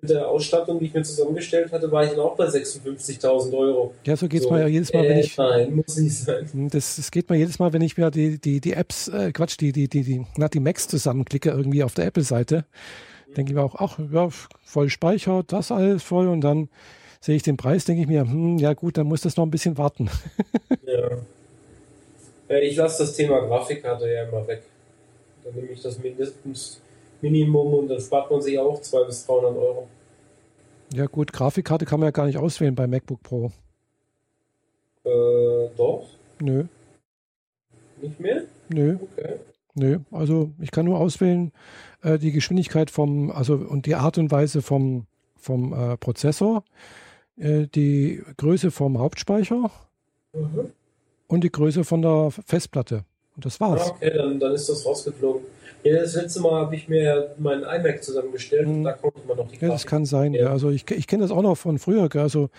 mit der Ausstattung, die ich mir zusammengestellt hatte, war ich dann auch bei 56.000 Euro. Ja, so geht es so, mir ja jedes Mal, wenn äh, ich. Nein, muss nicht sein. Hm, das, das geht mir jedes Mal, wenn ich mir die, die, die Apps, äh, Quatsch, die, die, die, die, na, die Macs zusammenklicke, irgendwie auf der Apple-Seite. Mhm. Denke ich mir auch, ach, ja, voll Speicher, das alles voll und dann sehe ich den Preis, denke ich mir, hm, ja gut, dann muss das noch ein bisschen warten. ja. Äh, ich lasse das Thema Grafikkarte ja immer weg. Dann nehme ich das mindestens Minimum und dann spart man sich auch 200 bis 300 Euro. Ja gut, Grafikkarte kann man ja gar nicht auswählen bei MacBook Pro. Äh, doch. Nö. Nicht mehr? Nö. Okay. Nö, also ich kann nur auswählen äh, die Geschwindigkeit vom, also und die Art und Weise vom, vom äh, Prozessor, äh, die Größe vom Hauptspeicher mhm. und die Größe von der Festplatte. Und das war's. Ah, okay, dann, dann ist das rausgeflogen. Ja, das letzte Mal habe ich mir meinen iMac zusammengestellt mhm. und da konnte man noch die Grafik. Ja, das kann sein. Ja. Also ich, ich kenne das auch noch von früher. Also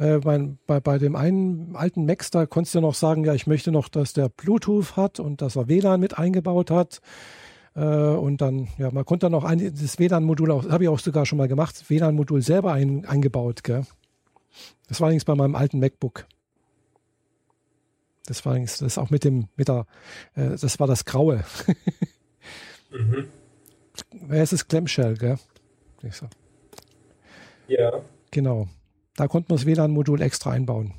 äh, mein, bei, bei dem einen alten Mac, da konntest du noch sagen, ja, ich möchte noch, dass der Bluetooth hat und dass er WLAN mit eingebaut hat. Äh, und dann, ja, man konnte dann auch ein, das WLAN-Modul, auch, habe ich auch sogar schon mal gemacht, WLAN-Modul selber ein, eingebaut. Gell? Das war allerdings bei meinem alten MacBook. Das war das auch mit dem, mit der, äh, das war das Graue. mhm. Es ist Clamshell, gell? So. Ja. Genau. Da konnte man das WLAN-Modul extra einbauen.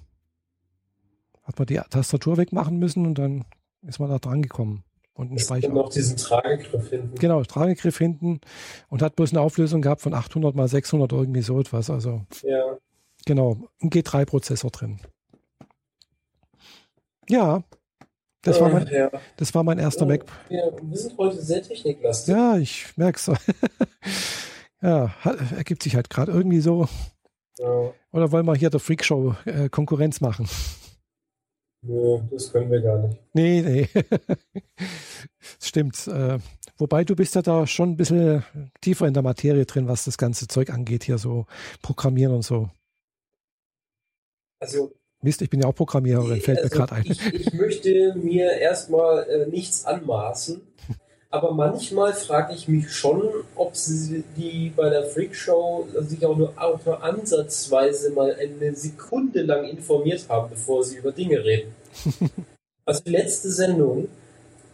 Hat man die Tastatur wegmachen müssen und dann ist man da dran gekommen. Und einen Speicher. noch diesen Tragegriff hinten. Genau, Tragegriff hinten und hat bloß eine Auflösung gehabt von 800 mal 600 irgendwie so etwas. Also, ja. Genau, ein G3-Prozessor drin. Ja, das, war mein, ja. das war mein erster Mac. Wir, wir sind heute sehr techniklastig. Ja, ich merke es. ja, ergibt sich halt gerade irgendwie so. Ja. Oder wollen wir hier der Freakshow äh, Konkurrenz machen? Nö, das können wir gar nicht. Nee, nee. Stimmt. Äh, wobei du bist ja da schon ein bisschen tiefer in der Materie drin, was das ganze Zeug angeht, hier so Programmieren und so. Also. Mist, ich bin ja auch Programmiererin, fällt also mir gerade ein. Ich, ich, möchte mir erstmal äh, nichts anmaßen, aber manchmal frage ich mich schon, ob sie die bei der Freakshow sich auch nur, auch nur ansatzweise mal eine Sekunde lang informiert haben, bevor sie über Dinge reden. also die letzte Sendung,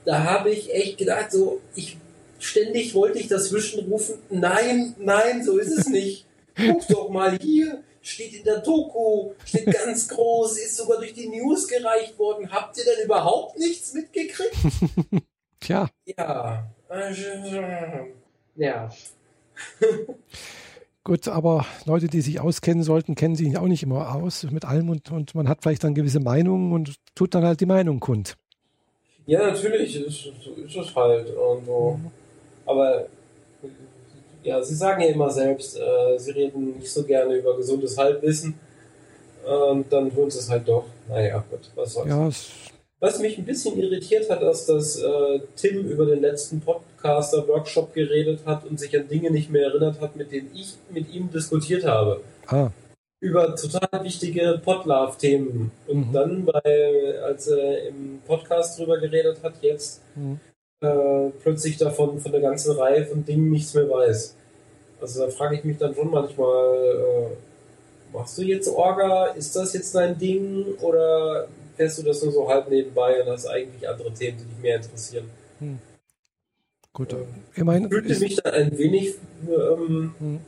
da habe ich echt gedacht, so, ich ständig wollte ich dazwischen rufen, nein, nein, so ist es nicht. Guck doch mal hier, steht in der Doku, steht ganz groß, ist sogar durch die News gereicht worden. Habt ihr denn überhaupt nichts mitgekriegt? Tja. Ja. Ja. Gut, aber Leute, die sich auskennen sollten, kennen sich auch nicht immer aus mit allem und, und man hat vielleicht dann gewisse Meinungen und tut dann halt die Meinung kund. Ja, natürlich, ist, ist es halt. Und so. Mhm. Aber ja, Sie sagen ja immer selbst, äh, Sie reden nicht so gerne über gesundes Halbwissen. Und dann tun Sie es halt doch. Naja, gut, was soll's. Ja, was mich ein bisschen irritiert hat, ist, dass äh, Tim über den letzten Podcaster-Workshop geredet hat und sich an Dinge nicht mehr erinnert hat, mit denen ich mit ihm diskutiert habe. Ah. Über total wichtige Podlove-Themen. Und mhm. dann, bei, als er im Podcast drüber geredet hat, jetzt mhm äh, plötzlich davon von der ganzen Reihe von Dingen nichts mehr weiß. Also da frage ich mich dann schon manchmal, äh, machst du jetzt Orga? Ist das jetzt dein Ding? Oder fährst du das nur so halb nebenbei und hast eigentlich andere Themen, die dich mehr interessieren? Hm. Gut, äh, ich meine. Ich fühlte mich da ein wenig. Ähm, hm.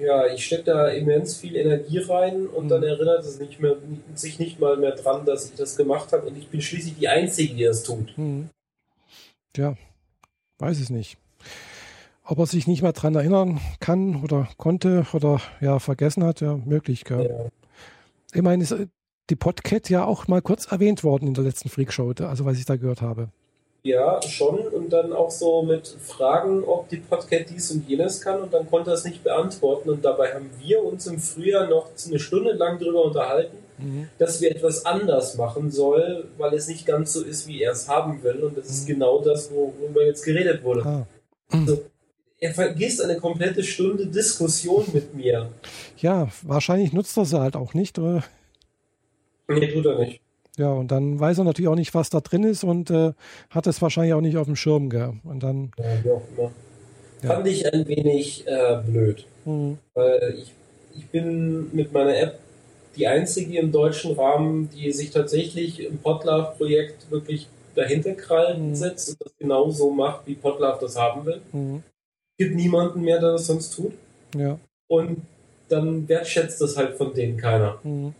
Ja, ich stecke da immens viel Energie rein und hm. dann erinnert es nicht mehr, sich nicht mal mehr dran, dass ich das gemacht habe und ich bin schließlich die Einzige, die das tut. Hm. Ja, weiß es nicht. Ob er sich nicht mehr dran erinnern kann oder konnte oder ja vergessen hat, ja, möglich. Gell? Ja. Ich meine, ist die Podcat ja auch mal kurz erwähnt worden in der letzten Freakshow, also was ich da gehört habe. Ja, schon. Und dann auch so mit Fragen, ob die Podcat dies und jenes kann. Und dann konnte er es nicht beantworten. Und dabei haben wir uns im Frühjahr noch eine Stunde lang darüber unterhalten, mhm. dass wir etwas anders machen soll, weil es nicht ganz so ist, wie er es haben will. Und das mhm. ist genau das, worüber jetzt geredet wurde. Ah. Also, er vergisst eine komplette Stunde Diskussion mit mir. Ja, wahrscheinlich nutzt er sie halt auch nicht, oder? Nee, tut er nicht. Ja, und dann weiß er natürlich auch nicht, was da drin ist und äh, hat es wahrscheinlich auch nicht auf dem Schirm. Gell? Und dann. Ja, wie auch immer. Ja. Fand ich ein wenig äh, blöd. Mhm. Weil ich, ich bin mit meiner App die einzige im deutschen Rahmen, die sich tatsächlich im Potlove-Projekt wirklich dahinter krallen mhm. setzt und das genau so macht, wie Potlove das haben will. Mhm. Gibt niemanden mehr, der das sonst tut. Ja. Und dann wertschätzt das halt von denen keiner. Mhm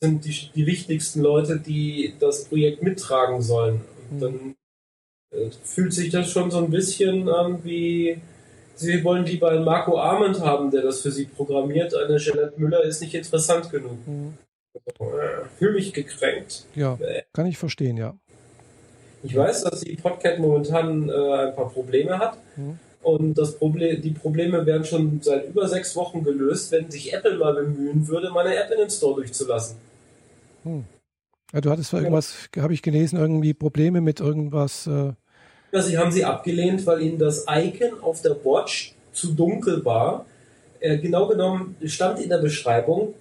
sind die, die wichtigsten Leute, die das Projekt mittragen sollen. Und mhm. dann äh, fühlt sich das schon so ein bisschen an wie, sie wollen lieber einen Marco Arment haben, der das für sie programmiert. Eine Jeanette Müller ist nicht interessant genug. Mhm. Also, äh, fühle mich gekränkt. Ja, äh. kann ich verstehen, ja. Ich weiß, dass die Podcat momentan äh, ein paar Probleme hat. Mhm. Und das Problem, die Probleme werden schon seit über sechs Wochen gelöst, wenn sich Apple mal bemühen würde, meine App in den Store durchzulassen. Hm. Ja, du hattest irgendwas, habe ich gelesen, irgendwie Probleme mit irgendwas. Äh ja, sie haben sie abgelehnt, weil ihnen das Icon auf der Watch zu dunkel war. Äh, genau genommen stand in der Beschreibung,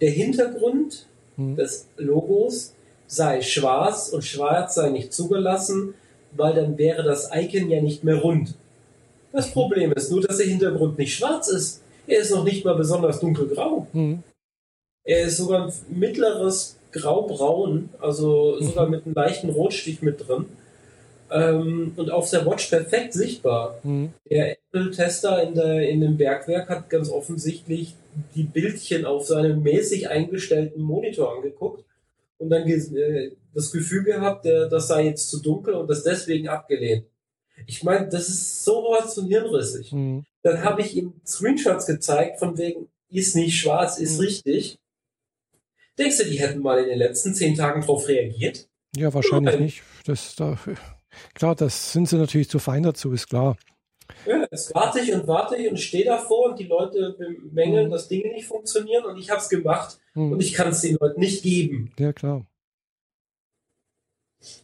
der Hintergrund hm. des Logos sei schwarz und schwarz sei nicht zugelassen, weil dann wäre das Icon ja nicht mehr rund. Das mhm. Problem ist nur, dass der Hintergrund nicht schwarz ist. Er ist noch nicht mal besonders dunkelgrau. Mhm. Er ist sogar ein mittleres Graubraun, also mhm. sogar mit einem leichten Rotstich mit drin. Ähm, und auf der Watch perfekt sichtbar. Mhm. Der Apple-Tester in, in dem Bergwerk hat ganz offensichtlich die Bildchen auf seinem mäßig eingestellten Monitor angeguckt und dann äh, das Gefühl gehabt, der, das sei jetzt zu dunkel und das deswegen abgelehnt. Ich meine, das ist sowas von hirnrissig. Mhm. Dann habe ich ihm Screenshots gezeigt, von wegen, ist nicht schwarz, ist mhm. richtig. Denkst du, die hätten mal in den letzten zehn Tagen darauf reagiert? Ja, wahrscheinlich Nein. nicht. Das, da, klar, das sind sie natürlich zu fein dazu, ist klar. Ja, jetzt warte ich und warte ich und stehe davor und die Leute bemängeln, mhm. dass Dinge nicht funktionieren und ich habe es gemacht mhm. und ich kann es den Leuten nicht geben. Ja, klar.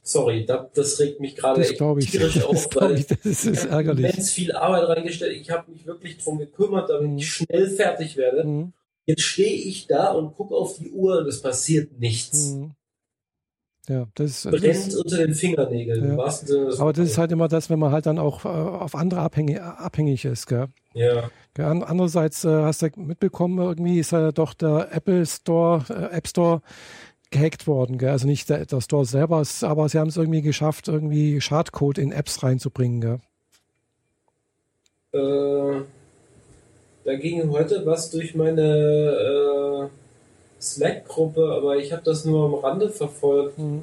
Sorry, das regt mich gerade tierisch auf, weil ich, das ist, ist ich ärgerlich. ganz viel Arbeit reingestellt. Ich habe mich wirklich darum gekümmert, damit mhm. ich schnell fertig werde. Mhm. Jetzt stehe ich da und gucke auf die Uhr und es passiert nichts. Mhm. Ja, das brennt unter den Fingernägeln. Ja. Aber das ist halt immer das, wenn man halt dann auch äh, auf andere abhängig, abhängig ist. Gell? Ja. Gell? Andererseits äh, hast du mitbekommen, irgendwie ist ja doch der Apple Store, äh, App Store gehackt worden. Gell? Also nicht der, der Store selber, aber sie haben es irgendwie geschafft, irgendwie Schadcode in Apps reinzubringen. Gell? Äh, da ging heute was durch meine äh, Slack-Gruppe, aber ich habe das nur am Rande verfolgt. Mhm.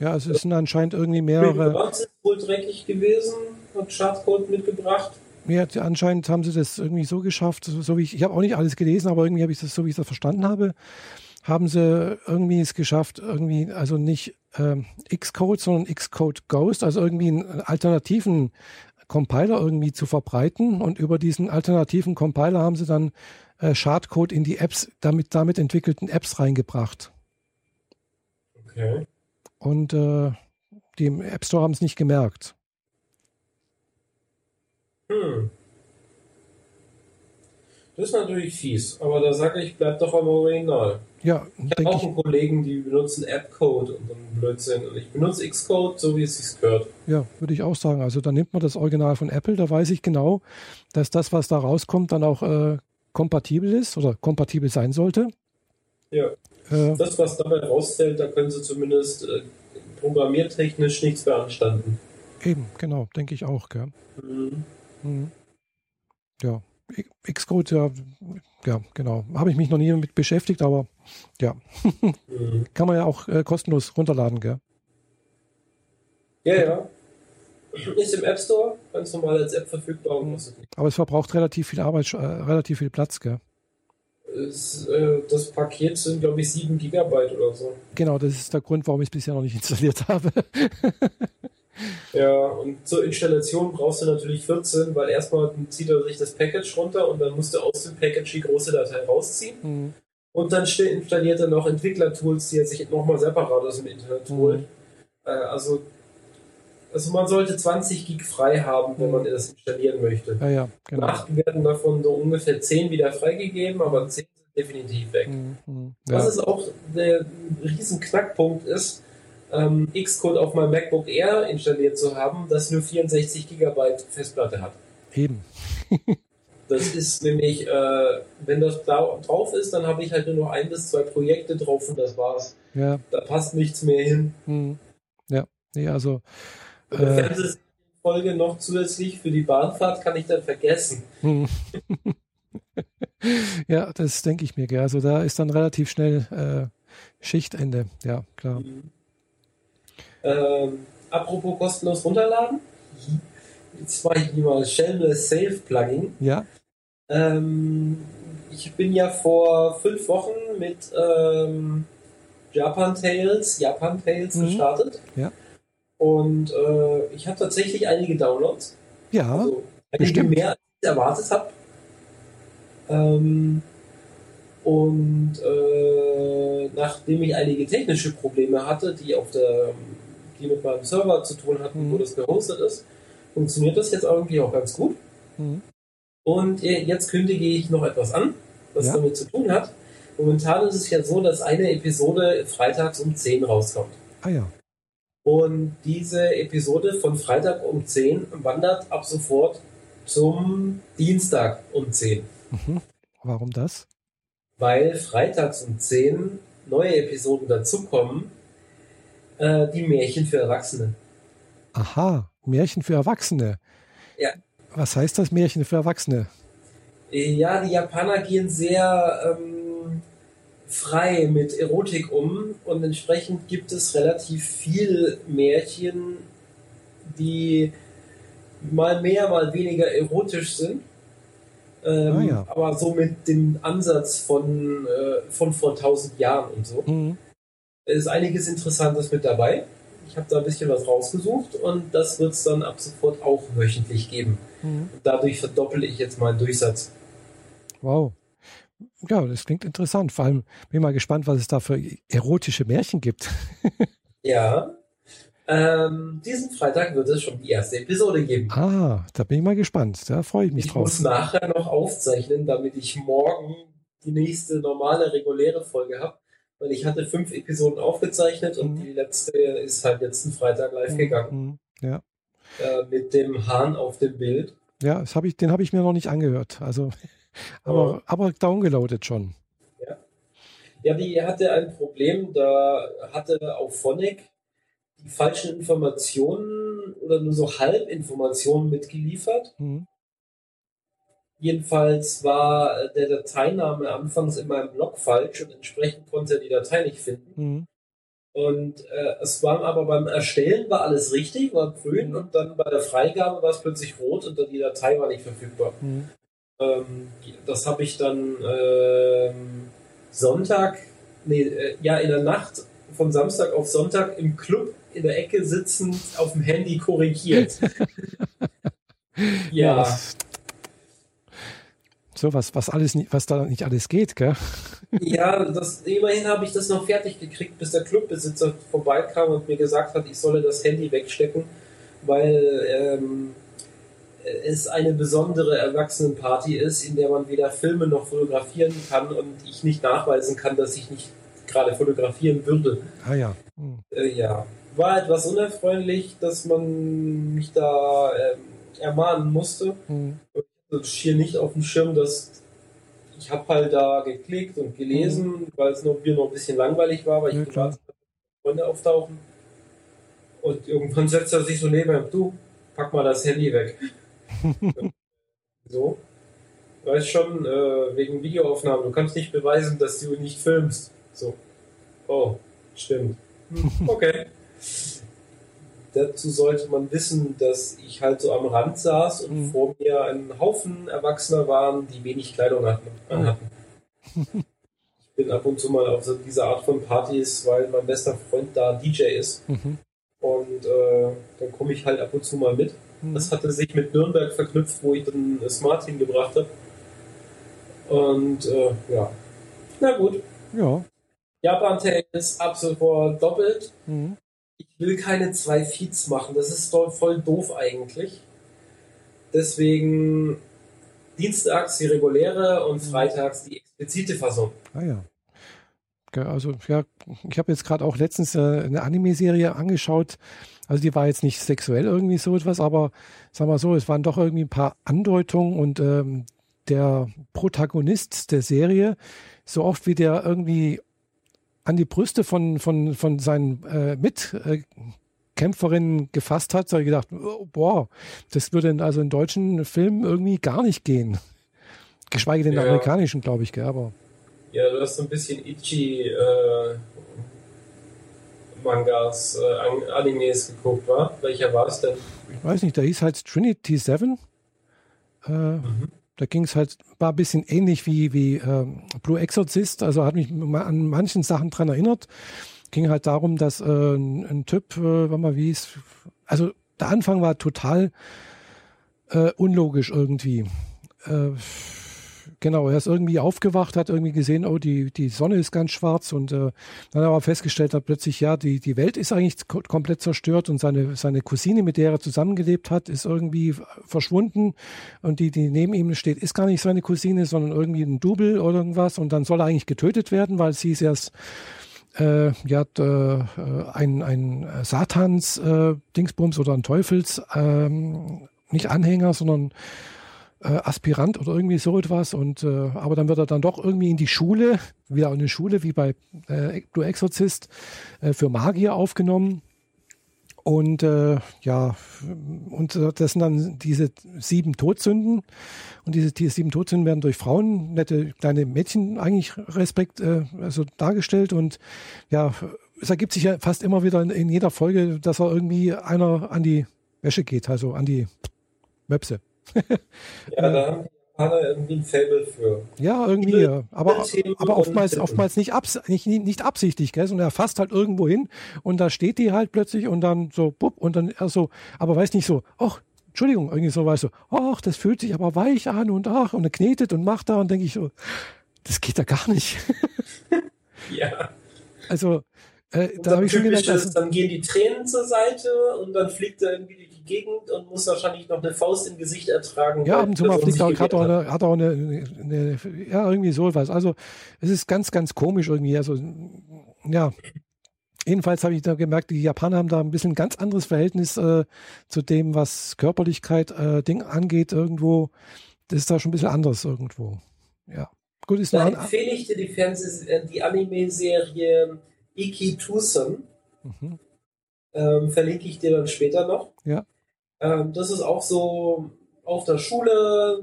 Ja, es sind anscheinend irgendwie mehrere. Das ist wohl dreckig gewesen, hat Schadcode mitgebracht. Ja, anscheinend haben sie das irgendwie so geschafft, so wie ich, ich habe auch nicht alles gelesen, aber irgendwie habe ich das, so wie ich das verstanden habe, haben sie irgendwie es geschafft, irgendwie, also nicht ähm, Xcode, sondern Xcode Ghost, also irgendwie einen alternativen Compiler irgendwie zu verbreiten. Und über diesen alternativen Compiler haben sie dann äh, Schadcode in die Apps, damit, damit entwickelten Apps reingebracht. Okay. Und äh, die im App Store haben es nicht gemerkt. Hm. Das ist natürlich fies, aber da sage ich, bleib doch am Original. Ja, ich habe auch einen Kollegen, die benutzen App-Code und dann Blödsinn. Und ich benutze Xcode, so wie es sich gehört. Ja, würde ich auch sagen. Also da nimmt man das Original von Apple, da weiß ich genau, dass das, was da rauskommt, dann auch äh, kompatibel ist oder kompatibel sein sollte. Ja. Äh, das, was dabei rausfällt, da können sie zumindest äh, programmiertechnisch nichts beanstanden. Eben, genau, denke ich auch. Gell? Mhm. Mhm. Ja, Xcode, ja, ja, genau. Habe ich mich noch nie damit beschäftigt, aber ja. Mhm. Kann man ja auch äh, kostenlos runterladen, gell? Ja, ja. Ist im App Store, ganz normal als App verfügbar. Aber es verbraucht relativ viel Arbeit, äh, relativ viel Platz, gell? Es, äh, das Paket sind, glaube ich, 7 Gigabyte oder so. Genau, das ist der Grund, warum ich es bisher noch nicht installiert habe. Ja, und zur Installation brauchst du natürlich 14, weil erstmal zieht er sich das Package runter und dann musst du aus dem Package die große Datei rausziehen. Mhm. Und dann installiert er noch Entwicklertools, die er sich nochmal separat aus dem Internet holt. Mhm. Äh, also also man sollte 20 Gig frei haben, wenn man das installieren möchte. Ja, ja, genau. Nach werden davon so ungefähr 10 wieder freigegeben, aber 10 sind definitiv weg. Mhm, mhm, ja. Was ist auch der riesen Knackpunkt ist, ähm, Xcode auf meinem MacBook Air installiert zu haben, das nur 64 Gigabyte Festplatte hat. Eben. das ist nämlich, äh, wenn das da drauf ist, dann habe ich halt nur noch ein bis zwei Projekte drauf und das war's. Ja. Da passt nichts mehr hin. Mhm. Ja, nee, also äh, Folge noch zusätzlich für die Bahnfahrt kann ich dann vergessen. Hm. ja, das denke ich mir. Also da ist dann relativ schnell äh, Schichtende. Ja, klar. Mhm. Ähm, apropos kostenlos runterladen. Jetzt war ich mal Shameless Save Plugin. Ja. Ähm, ich bin ja vor fünf Wochen mit ähm, Japan Tales, Japan Tales mhm. gestartet. Ja. Und äh, ich habe tatsächlich einige Downloads. Ja. Also einige bestimmt. mehr, als ich erwartet habe. Ähm, und äh, nachdem ich einige technische Probleme hatte, die auf der, die mit meinem Server zu tun hatten, mhm. wo das gehostet ist, funktioniert das jetzt irgendwie auch ganz gut. Mhm. Und jetzt kündige ich noch etwas an, was ja. damit zu tun hat. Momentan ist es ja so, dass eine Episode freitags um 10 rauskommt. Ah ja. Und diese Episode von Freitag um 10 wandert ab sofort zum Dienstag um 10. Mhm. Warum das? Weil freitags um 10 neue Episoden dazukommen, äh, die Märchen für Erwachsene. Aha, Märchen für Erwachsene. Ja. Was heißt das Märchen für Erwachsene? Ja, die Japaner gehen sehr ähm, frei mit Erotik um und entsprechend gibt es relativ viel Märchen, die mal mehr, mal weniger erotisch sind. Ähm, ah, ja. Aber so mit dem Ansatz von, äh, von vor tausend Jahren und so. Mhm. Es ist einiges Interessantes mit dabei. Ich habe da ein bisschen was rausgesucht und das wird es dann ab sofort auch wöchentlich geben. Mhm. dadurch verdoppel ich jetzt meinen Durchsatz. Wow. Ja, das klingt interessant. Vor allem bin ich mal gespannt, was es da für erotische Märchen gibt. ja. Ähm, diesen Freitag wird es schon die erste Episode geben. Ah, da bin ich mal gespannt. Da freue ich mich ich drauf. Ich muss nachher noch aufzeichnen, damit ich morgen die nächste normale, reguläre Folge habe. Weil ich hatte fünf Episoden aufgezeichnet und mhm. die letzte ist halt letzten Freitag live mhm. gegangen. Mhm. Ja. Äh, mit dem Hahn auf dem Bild. Ja, das hab ich, den habe ich mir noch nicht angehört. Also, aber, oh. aber downgeloadet schon. Ja. ja, die hatte ein Problem. Da hatte auf Phonic die falschen Informationen oder nur so Halbinformationen mitgeliefert. Mhm. Jedenfalls war der Dateiname anfangs in meinem Blog falsch und entsprechend konnte er die Datei nicht finden. Mhm. Und äh, es war aber beim Erstellen war alles richtig, war grün und dann bei der Freigabe war es plötzlich rot und die Datei war nicht verfügbar. Mhm. Ähm, das habe ich dann ähm, Sonntag, nee, äh, ja in der Nacht von Samstag auf Sonntag im Club in der Ecke sitzend auf dem Handy korrigiert. ja. ja so was, was alles, was da nicht alles geht, gell? Ja, das, immerhin habe ich das noch fertig gekriegt, bis der Clubbesitzer vorbeikam und mir gesagt hat, ich solle das Handy wegstecken, weil ähm, es eine besondere Erwachsenenparty ist, in der man weder filmen noch fotografieren kann und ich nicht nachweisen kann, dass ich nicht gerade fotografieren würde. Ah ja. Hm. Äh, ja. War etwas unerfreulich, dass man mich da äh, ermahnen musste. Hm. Schier nicht auf dem Schirm, dass ich habe halt da geklickt und gelesen, mhm. weil es mir noch ein bisschen langweilig war, weil ich ja, gewartet habe, Freunde auftauchen. Und irgendwann setzt er sich so neben mir, du, pack mal das Handy weg. so. Weißt schon, äh, wegen Videoaufnahmen, du kannst nicht beweisen, dass du nicht filmst. So. Oh, stimmt. Hm, okay. Dazu sollte man wissen, dass ich halt so am Rand saß und mhm. vor mir ein Haufen Erwachsener waren, die wenig Kleidung hatten. Oh. ich bin ab und zu mal auf so diese Art von Partys, weil mein bester Freund da DJ ist. Mhm. Und äh, dann komme ich halt ab und zu mal mit. Mhm. Das hatte sich mit Nürnberg verknüpft, wo ich dann Smart hingebracht habe. Und äh, ja, na gut. Ja. Japan Tales ab sofort doppelt. Mhm ich will keine zwei Feeds machen. Das ist voll, voll doof eigentlich. Deswegen dienstags die reguläre und mhm. freitags die explizite Fassung. Ah ja. Also ja, ich habe jetzt gerade auch letztens äh, eine Anime-Serie angeschaut. Also die war jetzt nicht sexuell irgendwie so etwas, aber sagen wir so, es waren doch irgendwie ein paar Andeutungen und ähm, der Protagonist der Serie, so oft wie der irgendwie an die Brüste von, von, von seinen äh, Mitkämpferinnen gefasst hat, habe ich gedacht, oh, boah, das würde in, also in deutschen Filmen irgendwie gar nicht gehen. Geschweige denn ja. amerikanischen, glaube ich, gell, aber. Ja, du hast so ein bisschen itchy äh, Mangas, äh, Animes geguckt, wa? Welcher war es denn? Ich weiß nicht, da hieß halt Trinity Seven. Äh, mhm. Da ging es halt, war ein bisschen ähnlich wie, wie äh, Blue Exorcist, also hat mich an manchen Sachen dran erinnert. Ging halt darum, dass äh, ein, ein Typ, äh, warte mal, wie es, also der Anfang war total äh, unlogisch irgendwie. Äh, genau, er ist irgendwie aufgewacht, hat irgendwie gesehen, oh, die, die Sonne ist ganz schwarz und äh, dann aber festgestellt hat plötzlich, ja, die, die Welt ist eigentlich komplett zerstört und seine, seine Cousine, mit der er zusammengelebt hat, ist irgendwie verschwunden und die, die neben ihm steht, ist gar nicht seine Cousine, sondern irgendwie ein Double oder irgendwas und dann soll er eigentlich getötet werden, weil sie ist erst äh, ja, äh, ein, ein Satans äh, oder ein Teufels, ähm, nicht Anhänger, sondern äh, Aspirant oder irgendwie so etwas. Und äh, aber dann wird er dann doch irgendwie in die Schule, wieder in eine Schule wie bei äh, Du Exorzist, äh, für Magier aufgenommen. Und äh, ja, und äh, das sind dann diese sieben Todsünden. Und diese, diese sieben Todsünden werden durch Frauen, nette kleine Mädchen eigentlich Respekt äh, also dargestellt. Und ja, es ergibt sich ja fast immer wieder in, in jeder Folge, dass er irgendwie einer an die Wäsche geht, also an die Möpse. ja, da haben die Japaner irgendwie ein Fable für. Ja, irgendwie. Ja. Aber, aber oftmals, oftmals nicht, abs nicht, nicht absichtlich, gell? Und er fasst halt irgendwo hin und da steht die halt plötzlich und dann so, bupp, und dann er so, aber weiß nicht so, ach, Entschuldigung, irgendwie so, weißt du, ach, das fühlt sich aber weich an und ach, und er knetet und macht da und denke ich so, das geht da gar nicht. ja. Also, äh, da habe ich schon gedacht, also, dann gehen die Tränen zur Seite und dann fliegt er irgendwie die Gegend und muss wahrscheinlich noch eine Faust im Gesicht ertragen. Ja, ab und zu mal fliegt er, hat auch, eine, hat auch eine, eine, ja, irgendwie sowas. Also, es ist ganz, ganz komisch irgendwie. Also, ja. Jedenfalls habe ich da gemerkt, die Japaner haben da ein bisschen ganz anderes Verhältnis äh, zu dem, was Körperlichkeit äh, Ding angeht irgendwo. Das ist da schon ein bisschen anders irgendwo. Ja. Gut, ist da empfehle ich dir die Fernseh äh, die Anime-Serie Iki Tucson. Mhm. Ähm, verlinke ich dir dann später noch. Ja. Ähm, das ist auch so auf der Schule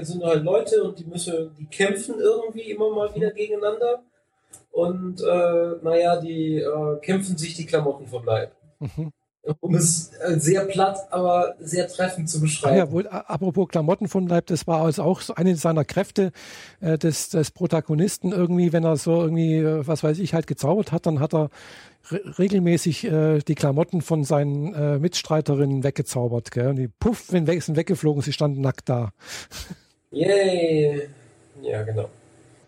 sind halt Leute und die müssen, die kämpfen irgendwie immer mal wieder mhm. gegeneinander. Und äh, naja, die äh, kämpfen sich die Klamotten vom Leib. Mhm um es äh, sehr platt, aber sehr treffend zu beschreiben. Ja, wohl, apropos Klamotten von Leib, das war also auch eine seiner Kräfte äh, des, des Protagonisten irgendwie, wenn er so irgendwie, äh, was weiß ich, halt gezaubert hat, dann hat er re regelmäßig äh, die Klamotten von seinen äh, Mitstreiterinnen weggezaubert. Gell? Und die puff, wenn weg, sind weggeflogen, sie standen nackt da. Yay! Ja, genau.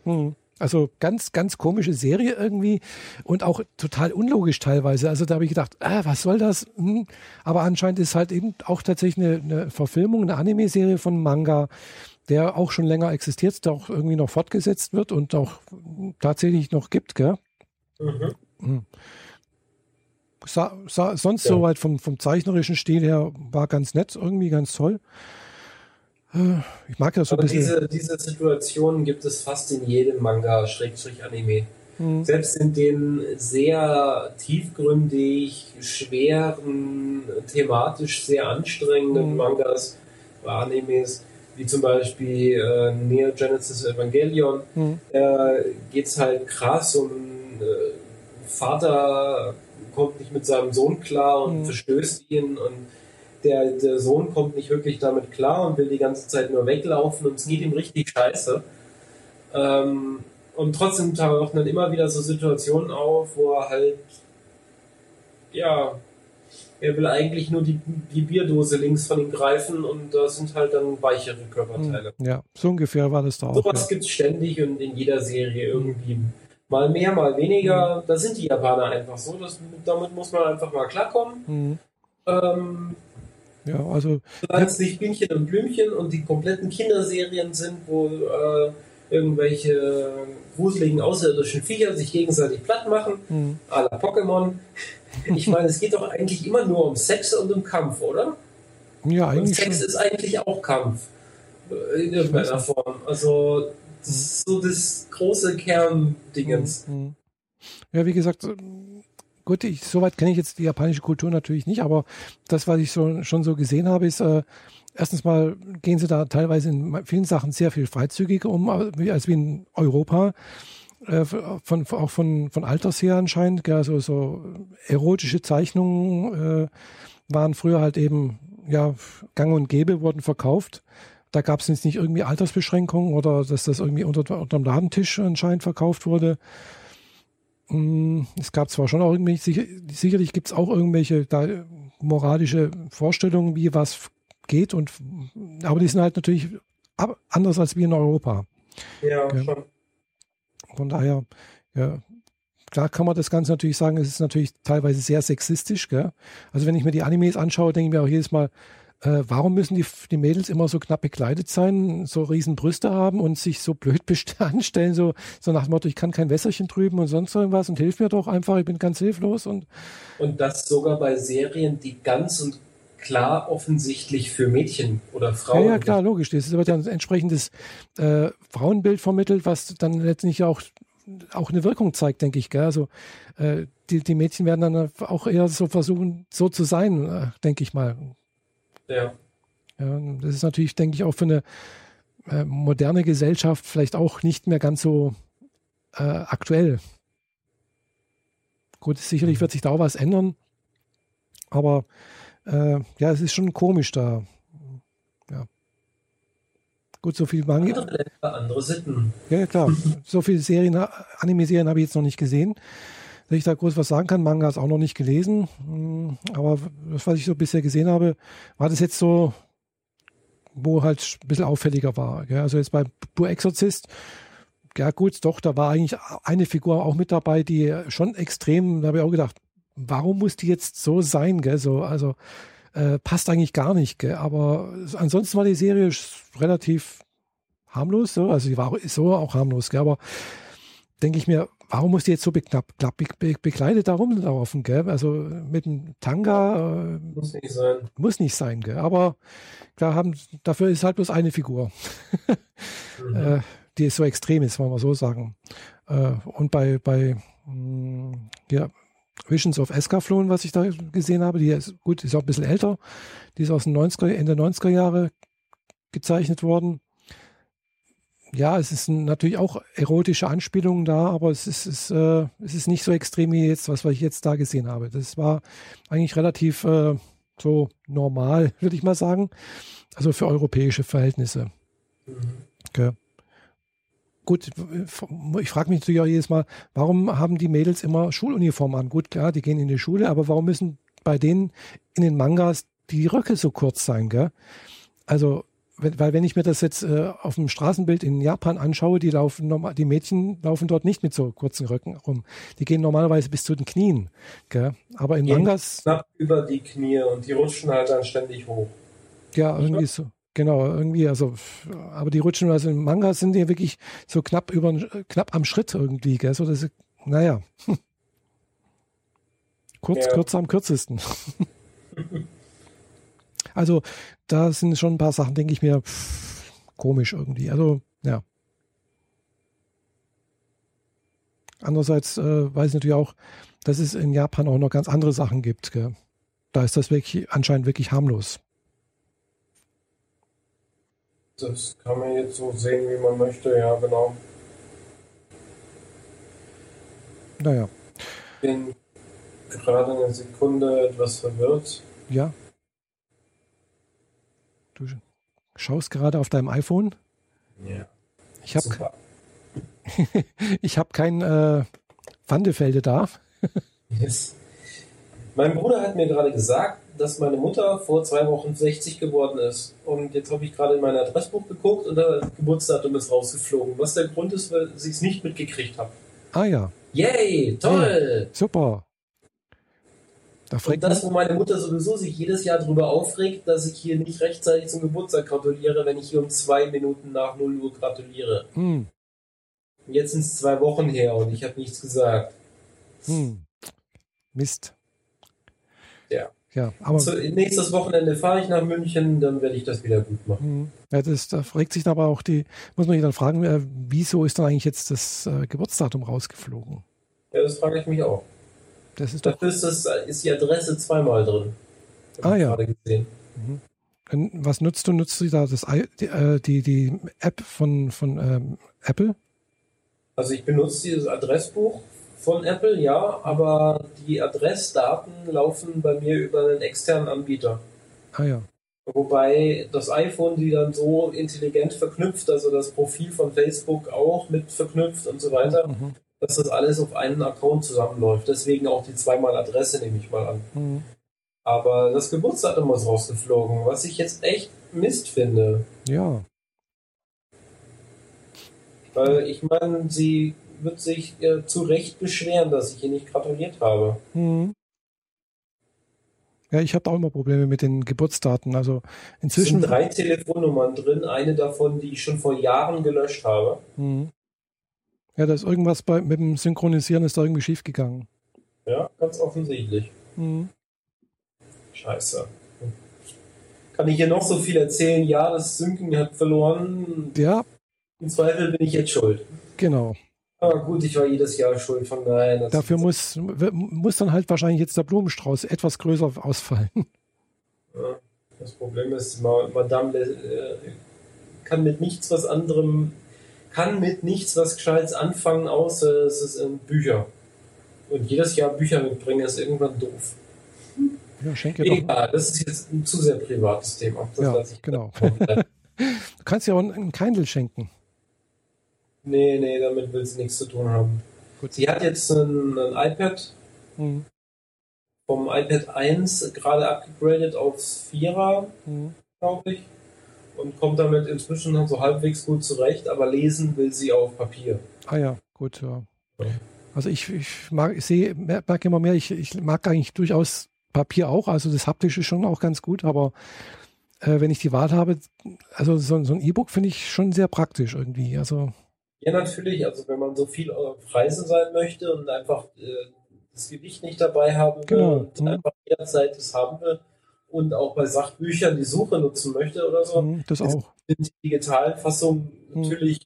Hm. Also ganz, ganz komische Serie irgendwie und auch total unlogisch teilweise. Also da habe ich gedacht, ah, was soll das? Hm. Aber anscheinend ist halt eben auch tatsächlich eine, eine Verfilmung, eine Anime-Serie von Manga, der auch schon länger existiert, der auch irgendwie noch fortgesetzt wird und auch tatsächlich noch gibt, gell? Mhm. Hm. Sa, sa, sonst ja. soweit vom, vom zeichnerischen Stil her war ganz nett, irgendwie ganz toll. Ich mag das so Aber ein bisschen. Diese, diese Situationen gibt es fast in jedem Manga, Schrägstrich Anime. Mhm. Selbst in den sehr tiefgründig, schweren, thematisch sehr anstrengenden mhm. Mangas oder Animes, wie zum Beispiel äh, Neo Genesis Evangelion, mhm. äh, geht es halt krass um äh, Vater kommt nicht mit seinem Sohn klar und mhm. verstößt ihn und der, der Sohn kommt nicht wirklich damit klar und will die ganze Zeit nur weglaufen und es geht ihm richtig scheiße. Ähm, und trotzdem tauchen dann immer wieder so Situationen auf, wo er halt, ja, er will eigentlich nur die, die Bierdose links von ihm greifen und da sind halt dann weichere Körperteile. Hm, ja, so ungefähr war das da auch. Sowas ja. gibt es ständig und in jeder Serie irgendwie. Mal mehr, mal weniger. Mhm. Da sind die Japaner einfach so. Das, damit muss man einfach mal klarkommen. Mhm. Ähm, ja, also. Solange es nicht Bienchen und Blümchen und die kompletten Kinderserien sind, wo äh, irgendwelche gruseligen außerirdischen Viecher sich gegenseitig platt machen, hm. à la Pokémon. Ich meine, es geht doch eigentlich immer nur um Sex und um Kampf, oder? Ja, eigentlich. Und Sex schon. ist eigentlich auch Kampf. Äh, in irgendeiner Form. Also, das ist so das große Kerndingens. Hm, hm. Ja, wie gesagt, gut, ich, soweit kenne ich jetzt die japanische Kultur natürlich nicht, aber das, was ich so, schon so gesehen habe, ist, äh, erstens mal gehen sie da teilweise in vielen Sachen sehr viel freizügiger um, als wie in Europa. Äh, von, auch von, von Alters her anscheinend. Also so erotische Zeichnungen äh, waren früher halt eben ja gang und gäbe, wurden verkauft. Da gab es jetzt nicht irgendwie Altersbeschränkungen oder dass das irgendwie unter, unter dem Ladentisch anscheinend verkauft wurde. Hm, es gab zwar schon auch irgendwelche, sicher, sicherlich gibt es auch irgendwelche moralische Vorstellungen, wie was geht, und aber die sind halt natürlich anders als wir in Europa. Ja, ja. schon. Von daher, ja, klar kann man das Ganze natürlich sagen, es ist natürlich teilweise sehr sexistisch. Gell? Also wenn ich mir die Animes anschaue, denke ich mir auch jedes Mal, äh, warum müssen die, die Mädels immer so knapp bekleidet sein, so riesen Brüste haben und sich so blöd anstellen, so, so nach dem Motto, ich kann kein Wässerchen trüben und sonst irgendwas und hilf mir doch einfach, ich bin ganz hilflos. Und, und das sogar bei Serien, die ganz und klar offensichtlich für Mädchen oder Frauen. Ja, ja klar, logisch. Das wird ja ein entsprechendes äh, Frauenbild vermittelt, was dann letztlich auch auch eine Wirkung zeigt, denke ich. Gell? Also äh, die, die Mädchen werden dann auch eher so versuchen, so zu sein, äh, denke ich mal. Ja. ja. Das ist natürlich, denke ich, auch für eine äh, moderne Gesellschaft vielleicht auch nicht mehr ganz so äh, aktuell. Gut, sicherlich mhm. wird sich da auch was ändern, aber äh, ja, es ist schon komisch da. Ja. Gut, so viel Manga. Andere Länder, andere Sitten. Ja, klar. so viele Serien, Anime-Serien habe ich jetzt noch nicht gesehen, dass ich da groß was sagen kann. Manga ist auch noch nicht gelesen. Hm, aber das, was ich so bisher gesehen habe, war das jetzt so, wo halt ein bisschen auffälliger war. Gell? Also jetzt bei Pur Exorzist, ja gut, doch, da war eigentlich eine Figur auch mit dabei, die schon extrem, da habe ich auch gedacht, warum muss die jetzt so sein? Gell? So, also äh, passt eigentlich gar nicht. Gell? Aber ansonsten war die Serie relativ harmlos. So. Also sie war so auch harmlos. Gell? Aber denke ich mir, warum muss die jetzt so beknapp, be, be, bekleidet da rumlaufen? Gell? Also mit dem Tanga. Äh, muss nicht sein. Muss nicht sein. Gell? Aber klar, haben, dafür ist halt bloß eine Figur. mhm. äh, die so extrem ist, wollen wir so sagen. Äh, und bei, bei mh, hm, ja, Visions of Escaflowne, was ich da gesehen habe. Die ist gut, ist auch ein bisschen älter. Die ist aus den 90er, Ende 90er Jahre gezeichnet worden. Ja, es ist natürlich auch erotische Anspielungen da, aber es ist, es, äh, es ist nicht so extrem wie jetzt, was ich jetzt da gesehen habe. Das war eigentlich relativ äh, so normal, würde ich mal sagen. Also für europäische Verhältnisse. Mhm. Okay gut, ich frage mich natürlich auch jedes Mal, warum haben die Mädels immer Schuluniform an? Gut, klar, die gehen in die Schule, aber warum müssen bei denen in den Mangas die Röcke so kurz sein, gell? Also, weil wenn ich mir das jetzt äh, auf dem Straßenbild in Japan anschaue, die laufen normal, die Mädchen laufen dort nicht mit so kurzen Röcken rum. Die gehen normalerweise bis zu den Knien, gell? Aber in Mangas knapp über die Knie und die rutschen halt dann ständig hoch. Ja, irgendwie so. Genau, irgendwie, also, aber die rutschen, also im Manga sind die wirklich so knapp über, knapp am Schritt irgendwie, gell, so dass, naja. Kurz, ja. kürzer am kürzesten. also, da sind schon ein paar Sachen, denke ich mir, pff, komisch irgendwie. Also, ja. Andererseits äh, weiß ich natürlich auch, dass es in Japan auch noch ganz andere Sachen gibt. Gell? Da ist das wirklich anscheinend wirklich harmlos. Das kann man jetzt so sehen, wie man möchte, ja, genau. Naja. Bin gerade eine Sekunde etwas verwirrt. Ja. Du schaust gerade auf deinem iPhone? Ja. Ich habe ich habe kein äh, Wandefelde da. yes. Mein Bruder hat mir gerade gesagt, dass meine Mutter vor zwei Wochen 60 geworden ist. Und jetzt habe ich gerade in mein Adressbuch geguckt und das Geburtsdatum ist rausgeflogen. Was der Grund ist, weil ich es nicht mitgekriegt habe. Ah ja. Yay, toll! Hey, super. Da und das, wo meine Mutter sowieso sich jedes Jahr darüber aufregt, dass ich hier nicht rechtzeitig zum Geburtstag gratuliere, wenn ich hier um zwei Minuten nach 0 Uhr gratuliere. Hm. Jetzt sind es zwei Wochen her und ich habe nichts gesagt. Hm. Mist. Ja. Ja, aber so, nächstes Wochenende fahre ich nach München, dann werde ich das wieder gut machen. Hm. Ja, das, da fragt sich aber auch die, muss man sich dann fragen, äh, wieso ist dann eigentlich jetzt das äh, Geburtsdatum rausgeflogen? Ja, das frage ich mich auch. Das ist Dafür ist, das, ist die Adresse zweimal drin. Ah ja. Gesehen. Mhm. Was nutzt du? Nutzt du da das, die, äh, die, die App von, von ähm, Apple? Also ich benutze dieses Adressbuch von Apple, ja, aber die Adressdaten laufen bei mir über einen externen Anbieter. Ah ja. Wobei das iPhone die dann so intelligent verknüpft, also das Profil von Facebook auch mit verknüpft und so weiter, mhm. Dass das alles auf einen Account zusammenläuft. Deswegen auch die zweimal Adresse, nehme ich mal an. Mhm. Aber das Geburtsdatum ist rausgeflogen, was ich jetzt echt Mist finde. Ja. Weil ich meine, sie wird sich äh, zu Recht beschweren, dass ich ihr nicht gratuliert habe. Hm. Ja, ich habe auch immer Probleme mit den Geburtsdaten. Also inzwischen. Es sind drei Telefonnummern drin, eine davon, die ich schon vor Jahren gelöscht habe. Hm. Ja, da ist irgendwas bei, mit dem Synchronisieren ist da irgendwie schiefgegangen. Ja, ganz offensichtlich. Hm. Scheiße. Kann ich hier noch so viel erzählen? Ja, das Synken hat verloren. Ja. Im Zweifel bin ich jetzt schuld. Genau. Aber gut, ich war jedes Jahr schuld, von daher. Dafür muss, muss dann halt wahrscheinlich jetzt der Blumenstrauß etwas größer ausfallen. Ja, das Problem ist, Madame äh, kann mit nichts was anderem, kann mit nichts was Gescheites anfangen, außer es ist in Bücher. Und jedes Jahr Bücher mitbringen ist irgendwann doof. Ja, schenke Egal, das ist jetzt ein zu sehr privates Thema. Das ja, genau. kannst ja auch einen Kindle schenken. Nee, nee, damit will sie nichts zu tun haben. Gut. Sie hat jetzt ein, ein iPad hm. vom iPad 1 gerade abgegradet aufs 4er, hm. glaube ich. Und kommt damit inzwischen so halbwegs gut zurecht, aber lesen will sie auf Papier. Ah ja, gut, ja. ja. Also ich, ich mag, ich sehe, merke immer mehr, ich, ich mag eigentlich durchaus Papier auch, also das haptische schon auch ganz gut, aber äh, wenn ich die Wahl habe, also so, so ein E-Book finde ich schon sehr praktisch irgendwie. Also ja, natürlich. Also wenn man so viel auf Reise sein möchte und einfach äh, das Gewicht nicht dabei haben will genau. und mhm. einfach jederzeit das haben will und auch bei Sachbüchern die Suche nutzen möchte oder so, mhm, das auch. sind die digitalen Fassungen mhm. natürlich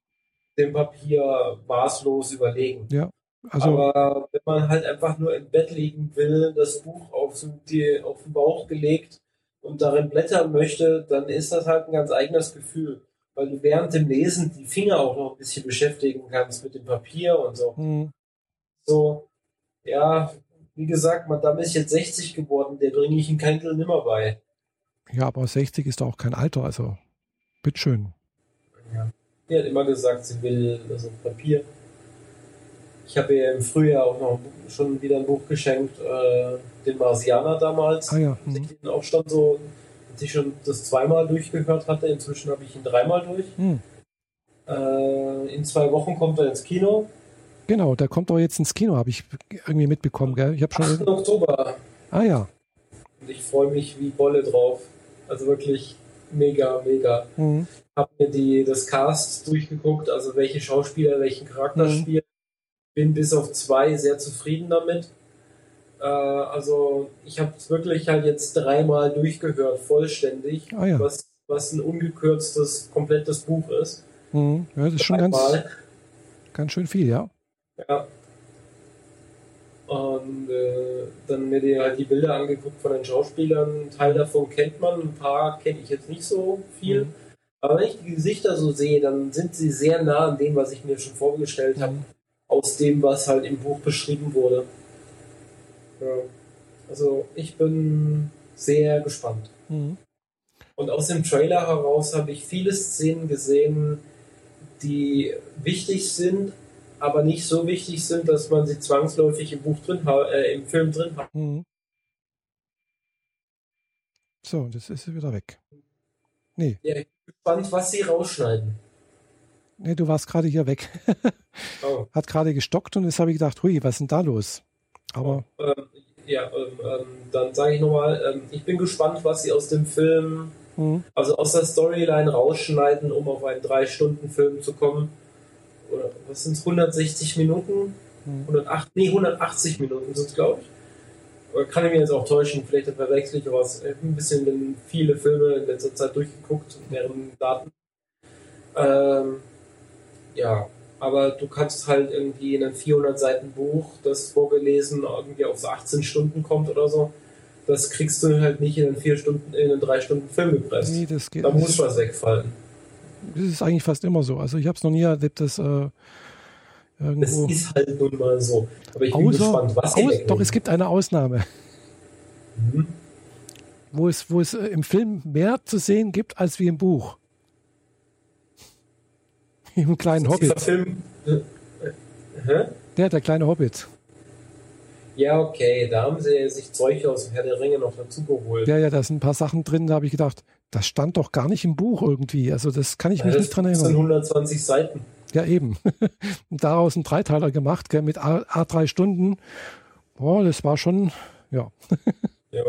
dem Papier maßlos überlegen. Ja. Also, Aber wenn man halt einfach nur im Bett liegen will, das Buch auf, die, auf den Bauch gelegt und darin blättern möchte, dann ist das halt ein ganz eigenes Gefühl weil du während dem Lesen die Finger auch noch ein bisschen beschäftigen kannst mit dem Papier und so. Mhm. So, ja, wie gesagt, Madame ist jetzt 60 geworden, der bringe ich in Kindle nimmer bei. Ja, aber 60 ist auch kein Alter, also bitteschön. Ja. Die hat immer gesagt, sie will also Papier. Ich habe ihr im Frühjahr auch noch schon wieder ein Buch geschenkt, äh, den Marsianer damals. Ah ja. Mhm. Den auch schon so als ich schon das zweimal durchgehört hatte, inzwischen habe ich ihn dreimal durch. Hm. Äh, in zwei Wochen kommt er ins Kino. Genau, der kommt auch jetzt ins Kino, habe ich irgendwie mitbekommen. Gell? Ich habe schon 8. Oktober. Ah ja. Und ich freue mich wie Bolle drauf. Also wirklich mega, mega. Mhm. Habe mir die, das Cast durchgeguckt, also welche Schauspieler welchen Charakter mhm. spielen. Bin bis auf zwei sehr zufrieden damit. Äh, also ich habe es wirklich halt jetzt dreimal durchgehört, vollständig, ah, ja. was, was ein ungekürztes, komplettes Buch ist. Mhm. Ja, das ist schon ganz, ganz schön viel, ja. Ja. Und äh, dann mir die, halt die Bilder angeguckt von den Schauspielern. Ein Teil davon kennt man, ein paar kenne ich jetzt nicht so viel. Mhm. Aber wenn ich die Gesichter so sehe, dann sind sie sehr nah an dem, was ich mir schon vorgestellt mhm. habe, aus dem, was halt im Buch beschrieben wurde. Ja. Also ich bin sehr gespannt. Mhm. Und aus dem Trailer heraus habe ich viele Szenen gesehen, die wichtig sind, aber nicht so wichtig sind, dass man sie zwangsläufig im Buch drin äh, im Film drin hat. Mhm. So, das ist wieder weg. Nee. Ja, ich bin gespannt, was sie rausschneiden. Nee, du warst gerade hier weg. oh. Hat gerade gestockt und jetzt habe ich gedacht, hui, was ist denn da los? Aber. Ähm, ja, ähm, ähm, dann sage ich nochmal, ähm, ich bin gespannt, was sie aus dem Film, mhm. also aus der Storyline rausschneiden, um auf einen Drei-Stunden-Film zu kommen. Oder was sind es, 160 Minuten? Mhm. 108, nee, 180 Minuten sind es, glaube ich. Oder kann ich mir jetzt auch täuschen, vielleicht verwechsel ich was. Ich habe ein bisschen viele Filme in letzter Zeit durchgeguckt, deren Daten. Ähm, ja, aber du kannst halt irgendwie in einem 400 Seiten Buch, das vorgelesen irgendwie auf so 18 Stunden kommt oder so, das kriegst du halt nicht in einen vier Stunden, in einen drei Stunden Film gepresst. Nee, das geht Da muss was wegfallen. Das ist eigentlich fast immer so. Also ich habe es noch nie erlebt, dass äh, irgendwo... Das ist halt nun mal so. Aber ich bin Außer, gespannt, was aus, Doch, es gibt eine Ausnahme. Mhm. Wo es, wo es äh, im Film mehr zu sehen gibt als wie im Buch. Im kleinen Hobbit. Film, äh, äh, der, der kleine Hobbit. Ja, okay, da haben sie sich Zeug aus dem Herr der Ringe noch dazu geholt. Ja, ja, da sind ein paar Sachen drin, da habe ich gedacht, das stand doch gar nicht im Buch irgendwie. Also das kann ich ja, mich nicht dran erinnern. Das sind 120 Seiten. Ja, eben. Und daraus ein Dreiteiler gemacht, gell, mit A, A3 Stunden. Boah, das war schon, ja. ja.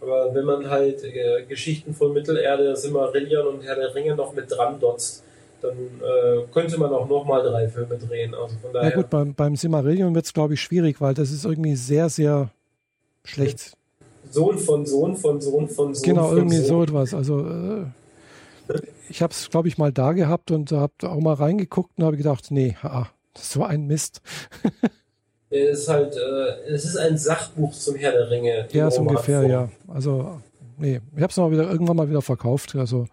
Aber wenn man halt äh, Geschichten von Mittelerde, Simmerillion und Herr der Ringe noch mit dran dotzt, dann äh, könnte man auch nochmal drei Filme drehen. Also von daher. Ja gut, beim, beim Simmerillion wird es, glaube ich, schwierig, weil das ist irgendwie sehr, sehr schlecht. Sohn von Sohn von Sohn von Sohn. Genau, von irgendwie Sohn. so etwas. Also äh, ich habe es, glaube ich, mal da gehabt und habe auch mal reingeguckt und habe gedacht, nee, ah, das ist so ein Mist. es ist halt, äh, es ist ein Sachbuch zum Herr der Ringe. Ja, so ungefähr, ja. Also, nee, ich habe es mal wieder irgendwann mal wieder verkauft. Also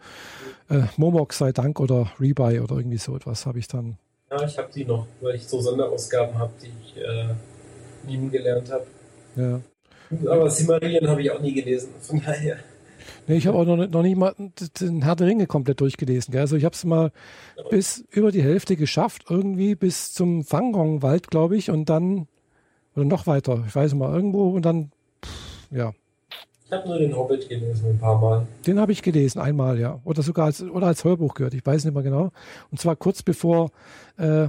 äh, Momok sei Dank oder Rebuy oder irgendwie so etwas habe ich dann. Ja, ich habe die noch, weil ich so Sonderausgaben habe, die ich äh, lieben gelernt habe. Ja. Aber Silmarillion habe ich auch nie gelesen, von daher. Nee, ich habe auch noch, noch nicht mal den Herr der Ringe komplett durchgelesen. Gell? Also ich habe es mal bis über die Hälfte geschafft, irgendwie bis zum Fangrong-Wald, glaube ich, und dann, oder noch weiter, ich weiß mal, irgendwo und dann, pff, ja. Ich habe nur den Hobbit gelesen ein paar Mal. Den habe ich gelesen, einmal, ja. Oder sogar als, oder als Hörbuch gehört, ich weiß nicht mehr genau. Und zwar kurz bevor äh,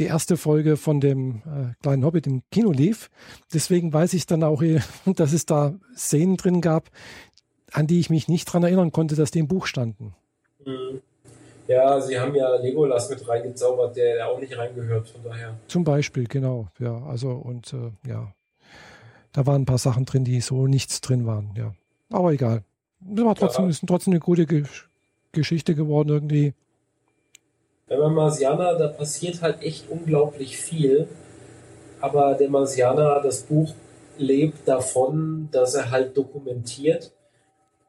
die erste Folge von dem äh, kleinen Hobbit im Kino lief. Deswegen weiß ich dann auch, dass es da Szenen drin gab, an die ich mich nicht dran erinnern konnte, dass die im Buch standen. Mhm. Ja, sie haben ja Legolas mit reingezaubert, der auch nicht reingehört, von daher. Zum Beispiel, genau. Ja, also und äh, ja, da waren ein paar Sachen drin, die so nichts drin waren, ja. Aber egal. Das war trotzdem, ja. ist trotzdem eine gute Ge Geschichte geworden irgendwie. Wenn man Marsianer, da passiert halt echt unglaublich viel. Aber der Marsianer, das Buch lebt davon, dass er halt dokumentiert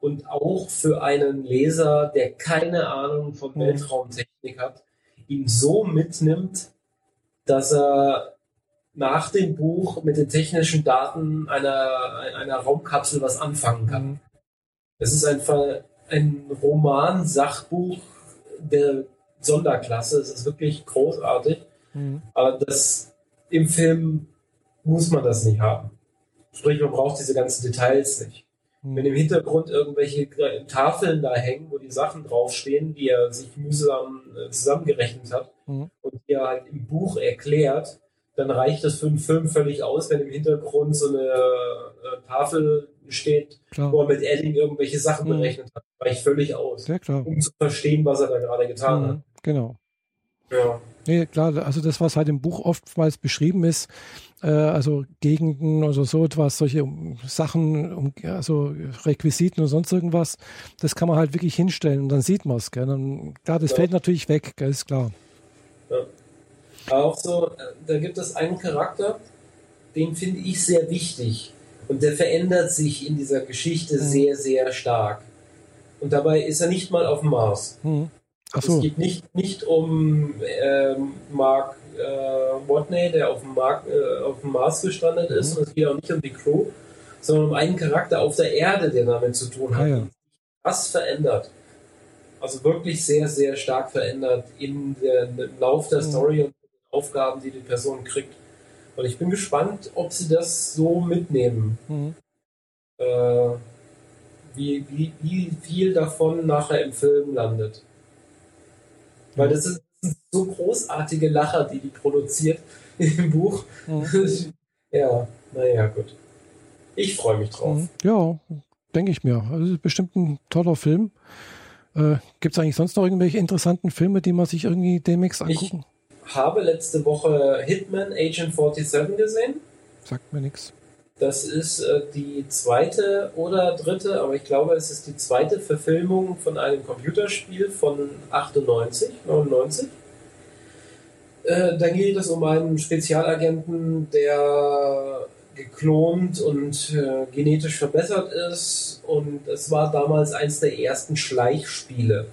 und auch für einen Leser, der keine Ahnung von mhm. Weltraumtechnik hat, ihn so mitnimmt, dass er nach dem Buch mit den technischen Daten einer, einer Raumkapsel was anfangen kann. Mhm. Es ist einfach ein Roman-Sachbuch der Sonderklasse. Es ist wirklich großartig. Mhm. Aber das im Film muss man das nicht haben. Sprich, man braucht diese ganzen Details nicht. Mhm. Wenn im Hintergrund irgendwelche Tafeln da hängen, wo die Sachen draufstehen, die er sich mühsam äh, zusammengerechnet hat mhm. und die er halt im Buch erklärt, dann reicht das für einen Film völlig aus, wenn im Hintergrund so eine äh, Tafel steht, klar. wo er mit Edding irgendwelche Sachen mhm. berechnet hat. Reicht völlig aus, um zu verstehen, was er da gerade getan mhm. hat. Genau. Ja. Nee, klar, also das, was halt im Buch oftmals beschrieben ist, äh, also Gegenden oder so etwas, solche Sachen, um, also Requisiten und sonst irgendwas, das kann man halt wirklich hinstellen und dann sieht man es. Klar, das ja. fällt natürlich weg, gell, ist klar. Ja. Auch so, äh, da gibt es einen Charakter, den finde ich sehr wichtig. Und der verändert sich in dieser Geschichte mhm. sehr, sehr stark. Und dabei ist er nicht mal auf dem Mars. Mhm. So. Es geht nicht, nicht um ähm, Mark äh, Watney, der auf dem, Mark, äh, auf dem Mars gestrandet mhm. ist, und es geht auch nicht um die Crew, sondern um einen Charakter auf der Erde, der damit zu tun hat. Ah, ja. Was verändert? Also wirklich sehr, sehr stark verändert in der, im Lauf der mhm. Story und den Aufgaben, die die Person kriegt. Und ich bin gespannt, ob sie das so mitnehmen. Mhm. Äh, wie, wie, wie viel davon nachher im Film landet. Weil das ist so großartige Lacher, die die produziert im Buch. Mhm. ja, naja, gut. Ich freue mich drauf. Mhm. Ja, denke ich mir. Also bestimmt ein toller Film. Äh, Gibt es eigentlich sonst noch irgendwelche interessanten Filme, die man sich irgendwie demnächst angucken? Ich habe letzte Woche Hitman Agent 47 gesehen. Sagt mir nichts. Das ist äh, die zweite oder dritte, aber ich glaube, es ist die zweite Verfilmung von einem Computerspiel von 98, 99. Äh, da geht es um einen Spezialagenten, der geklont und äh, genetisch verbessert ist. Und es war damals eins der ersten Schleichspiele,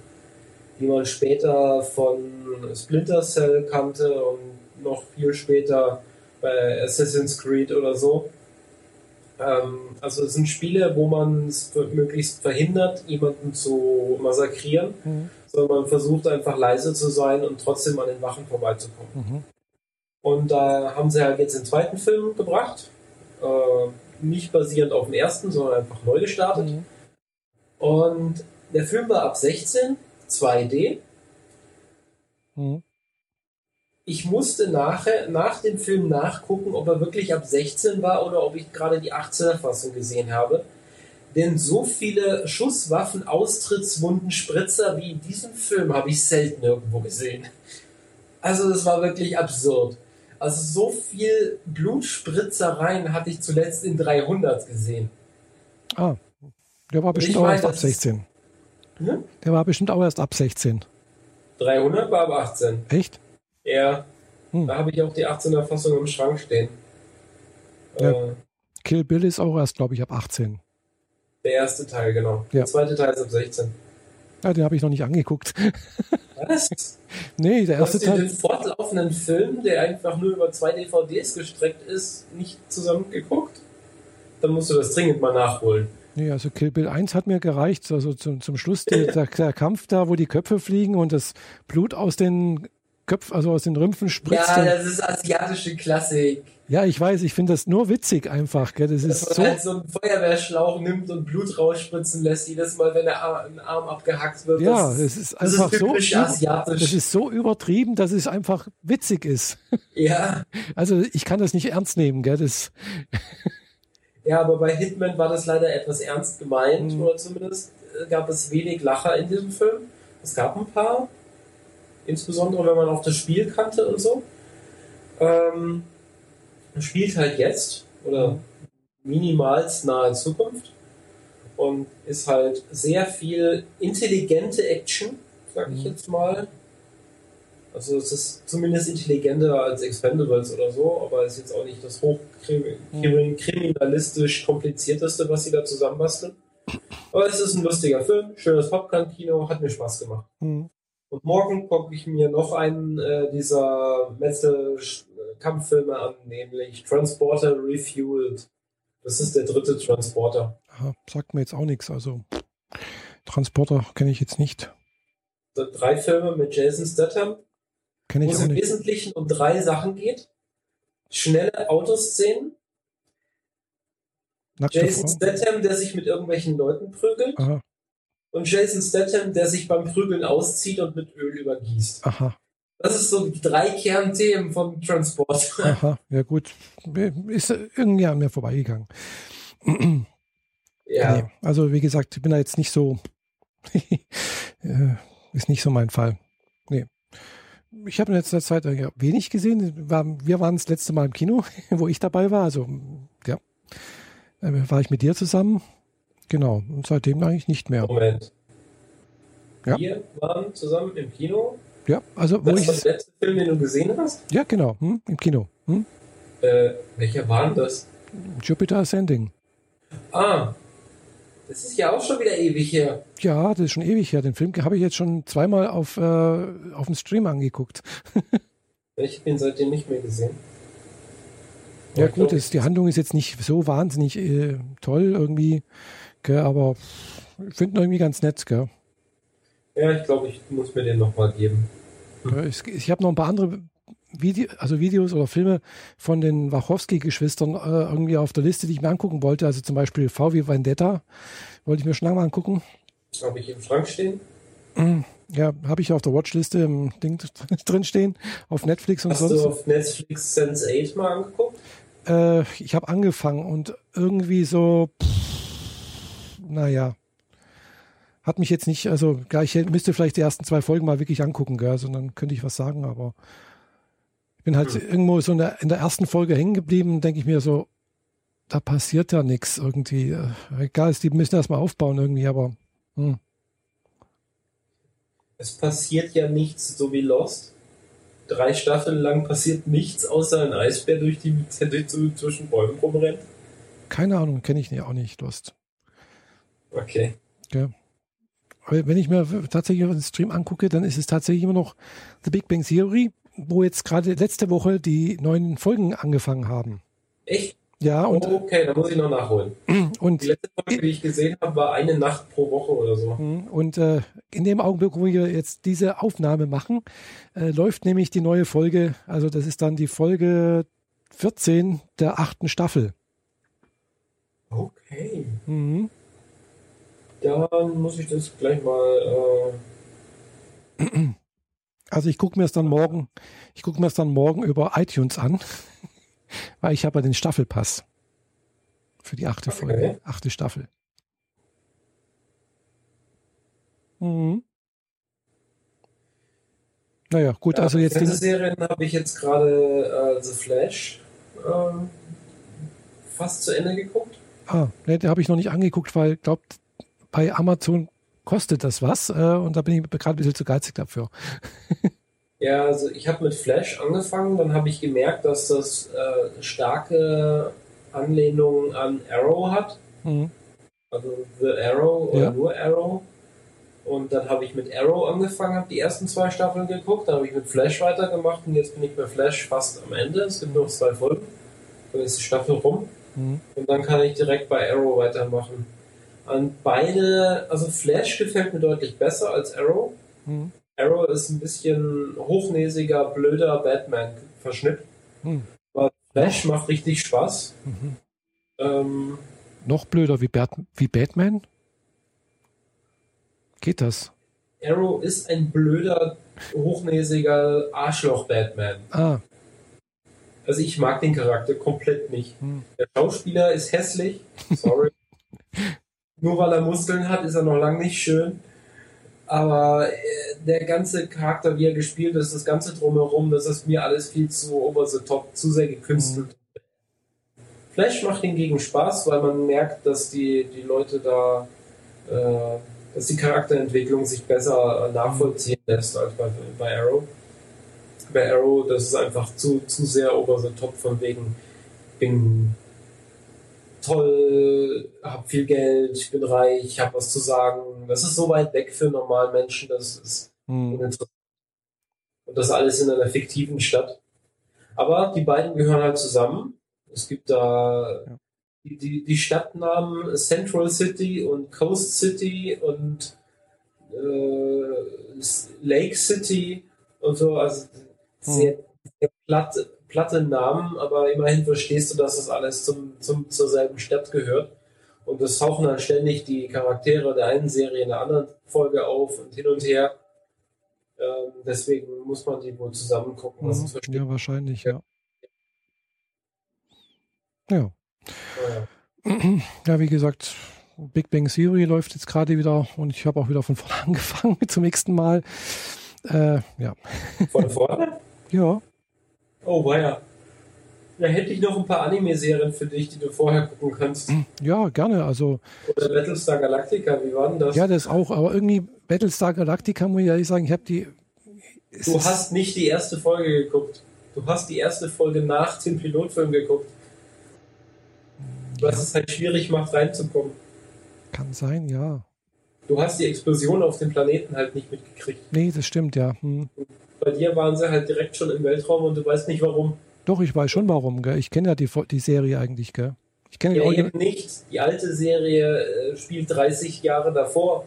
die man später von Splinter Cell kannte und noch viel später bei Assassin's Creed oder so. Ähm, also es sind Spiele, wo man es möglichst verhindert, jemanden zu massakrieren, mhm. sondern man versucht einfach leise zu sein und trotzdem an den Wachen vorbeizukommen. Mhm. Und da haben sie halt jetzt den zweiten Film gebracht. Äh, nicht basierend auf dem ersten, sondern einfach neu gestartet. Mhm. Und der Film war ab 16, 2D. Ich musste nachher, nach dem Film nachgucken, ob er wirklich ab 16 war oder ob ich gerade die 18er Fassung gesehen habe. Denn so viele Schusswaffen, Austrittswunden, Spritzer wie in diesem Film habe ich selten irgendwo gesehen. Also das war wirklich absurd. Also so viel Blutspritzereien hatte ich zuletzt in 300 gesehen. Ah, der war bestimmt auch erst ab 16. Hm? Der war bestimmt auch erst ab 16. 300 war ab 18. Echt? Ja, hm. da habe ich auch die 18er Fassung im Schrank stehen. Ja. Äh, Kill Bill ist auch erst, glaube ich, ab 18. Der erste Teil, genau. Ja. Der zweite Teil ist ab 16. Ja, den habe ich noch nicht angeguckt. Was? nee, der erste Hast du Teil. den fortlaufenden Film, der einfach nur über zwei DVDs gestreckt ist, nicht zusammen geguckt? Dann musst du das dringend mal nachholen. Nee, also Kill Bill 1 hat mir gereicht, also zum, zum Schluss die, der, der, Kampf da, wo die Köpfe fliegen und das Blut aus den Köpfen, also aus den Rümpfen spritzt. Ja, das ist asiatische Klassik. Ja, ich weiß, ich finde das nur witzig einfach. Gell? Das Dass ist man so, halt so einen Feuerwehrschlauch nimmt und Blut rausspritzen lässt, jedes Mal, wenn der Arm, ein Arm abgehackt wird. ja, das, es ist einfach ist so, asiatisch. das ist so übertrieben, dass es einfach witzig ist. ja. Also ich kann das nicht ernst nehmen, gell? Das, ja, aber bei Hitman war das leider etwas ernst gemeint, Mhm. oder zumindest äh, gab es wenig Lacher in diesem Film. Es gab ein paar, insbesondere wenn man auch das Spiel kannte und so. Ähm, spielt halt jetzt oder minimalst nahe Zukunft und ist halt sehr viel intelligente Action, sag ich Mhm. jetzt mal. Also es ist zumindest intelligenter als Expendables oder so, aber ist jetzt auch nicht das hochkriminalistisch komplizierteste, was sie da zusammenbasteln. Aber es ist ein lustiger Film, schönes Popcorn-Kino, hat mir Spaß gemacht. hm, Und morgen gucke ich mir noch einen äh, dieser Metzel-Kampffilme an, nämlich Transporter Refueled. Das ist der dritte Transporter. aha, sagt mir jetzt auch nichts. Also Transporter kenne ich jetzt nicht. Drei Filme mit Jason Statham, Kenne wo ich es auch im nicht. Wesentlichen um drei Sachen geht. Schnelle Autoszenen, Nackte Jason Frau. Statham, der sich mit irgendwelchen Leuten prügelt Aha, und Jason Statham, der sich beim Prügeln auszieht und mit Öl übergießt. aha, Das ist so die drei Kernthemen von Transport. aha. Ja gut, ist irgendwie an mir vorbeigegangen. ja. Nee, also wie gesagt, ich bin da jetzt nicht so, äh, ist nicht so mein Fall. Nee. Ich habe in letzter Zeit äh, wenig gesehen. Wir, waren das letzte Mal im Kino, wo ich dabei war. Also ja, äh, war ich mit dir zusammen. Genau. Und seitdem eigentlich nicht mehr. Moment. Ja. Wir waren zusammen im Kino. Ja, also wo Das ich war der letzte Film, den du gesehen hast? ja genau hm, im Kino. Hm? Äh, welcher war denn das? Jupiter Ascending. Ah, das ist ja auch schon wieder ewig her. Ja, das ist schon ewig her. Den Film habe ich jetzt schon zweimal auf äh, auf dem Stream angeguckt. Ich habe ihn seitdem nicht mehr gesehen. Ja gut, es, die Handlung ist jetzt nicht so wahnsinnig äh, toll irgendwie, gell, aber ich finde ihn irgendwie ganz nett. Gell. Ja, ich glaube, ich muss mir den nochmal geben. Ich, ich habe noch ein paar andere Vide also Videos oder Filme von den Wachowski-Geschwistern äh, irgendwie auf der Liste, die ich mir angucken wollte. Also zum Beispiel V wie Vendetta wollte ich mir schon lange mal angucken. Habe ich im Schrank stehen? Ja, habe ich auf der Watchliste im Ding drin stehen, auf Netflix und Hast sonst. du auf Netflix Sense 8 mal angeguckt? Äh, ich habe angefangen und irgendwie so, pff, naja, hat mich jetzt nicht, also ja, ich müsste vielleicht die ersten zwei Folgen mal wirklich angucken, gell, also dann könnte ich was sagen, aber ich bin halt Hm. irgendwo so in der, in der ersten Folge hängen geblieben, denke ich mir so, da passiert ja nichts irgendwie. Äh, Egal, die müssen erst mal aufbauen irgendwie, aber hm. Es passiert ja nichts, so wie Lost. Drei Staffeln lang passiert nichts, außer ein Eisbär durch die durch, zwischen Bäumen rumrennt. keine Ahnung, kenne ich auch nicht, Lost. Okay. Aber wenn ich mir tatsächlich den Stream angucke, dann ist es tatsächlich immer noch The Big Bang Theory, wo jetzt gerade letzte Woche die neuen Folgen angefangen haben. Echt? Ja, und, oh, okay, da muss ich noch nachholen. und, Die letzte Folge, die ich gesehen habe, war eine Nacht pro Woche oder so. und äh, in dem Augenblick, wo wir jetzt diese Aufnahme machen, äh, läuft nämlich die neue Folge, also das ist dann die Folge 14 der achten Staffel. Okay. Mhm. Dann muss ich das gleich mal. Äh, Also ich gucke mir es dann morgen, ich gucke mir es dann morgen über iTunes an, weil ich habe ja den Staffelpass für die achte Okay. Folge, achte Staffel. Mhm. Naja, gut, also jetzt den, Fernsehserien habe ich jetzt gerade äh, The Flash äh, fast zu Ende geguckt. ah, ne, den habe ich noch nicht angeguckt, weil glaubt, bei Amazon kostet das was äh, und da bin ich gerade ein bisschen zu geizig dafür. Ja, also ich habe mit Flash angefangen, dann habe ich gemerkt, dass das äh, starke Anlehnungen an Arrow hat. Mhm. Also The Arrow oder Ja. nur Arrow. Und dann habe ich mit Arrow angefangen, habe die ersten zwei Staffeln geguckt, dann habe ich mit Flash weitergemacht und jetzt bin ich bei Flash fast am Ende. Es gibt noch zwei Folgen. Dann ist die Staffel rum Mhm. und dann kann ich direkt bei Arrow weitermachen. Und beide, also Flash gefällt mir deutlich besser als Arrow. Mhm. Arrow ist ein bisschen hochnäsiger, blöder Batman-Verschnitt. Mhm. Aber Flash macht richtig Spaß. Mhm. Ähm, Noch blöder wie, Bat wie Batman? Geht das? Arrow ist ein blöder, hochnäsiger Arschloch-Batman. Ah. Also ich mag den Charakter komplett nicht. Hm. Der Schauspieler ist hässlich. Sorry. Nur weil er Muskeln hat, ist er noch lange nicht schön. Aber äh, der ganze Charakter, wie er gespielt ist, das ganze drumherum, das ist mir alles viel zu over the top, zu sehr gekünstelt. Mhm. Flash macht hingegen Spaß, weil man merkt, dass die, die Leute da, äh, dass die Charakterentwicklung sich besser nachvollziehen lässt als bei, bei Arrow. Bei Arrow, das ist einfach zu, zu sehr over the top von wegen, bin toll, hab viel Geld, ich bin reich, ich habe was zu sagen. Das ist so weit weg für normalen Menschen, das ist mhm. uninteressant. Und das alles in einer fiktiven Stadt. Aber die beiden gehören halt zusammen. Es gibt da ja. die, die, die, Stadtnamen Central City und Coast City und äh, Lake City und so. Also sehr, sehr platt, platte Namen, aber immerhin verstehst du, dass das alles zum, zum, zur selben Stadt gehört. Und es tauchen dann ständig die Charaktere der einen Serie in der anderen Folge auf und hin und her. Ähm, deswegen muss man die wohl zusammen gucken, mhm. versteht. Ja, wahrscheinlich, ja. Ja. Ja, ja wie gesagt, Big Bang Theory läuft jetzt gerade wieder und ich habe auch wieder von vorne angefangen zum nächsten Mal. Äh, ja. Von vorne? ja. Oh, weia. Da hätte ich noch ein paar Anime-Serien für dich, die du vorher gucken kannst. Hm, ja, gerne. Also, Oder Battlestar Galactica, wie war denn das? Ja, das auch, aber irgendwie Battlestar Galactica, muss ich ehrlich sagen, ich habe die. Du hast nicht die erste Folge geguckt. Du hast die erste Folge nach dem Pilotfilm geguckt. Was ja. es halt schwierig macht, reinzukommen. Kann sein, ja. Du hast die Explosion auf dem Planeten halt nicht mitgekriegt. Nee, das stimmt, ja. Hm. Bei dir waren sie halt direkt schon im Weltraum und du weißt nicht warum. Doch, ich weiß schon warum. Gell? Ich kenne ja die, die Serie eigentlich. Gell? Ich kenne ja, eben nicht. Die alte Serie äh, spielt 30 Jahre davor.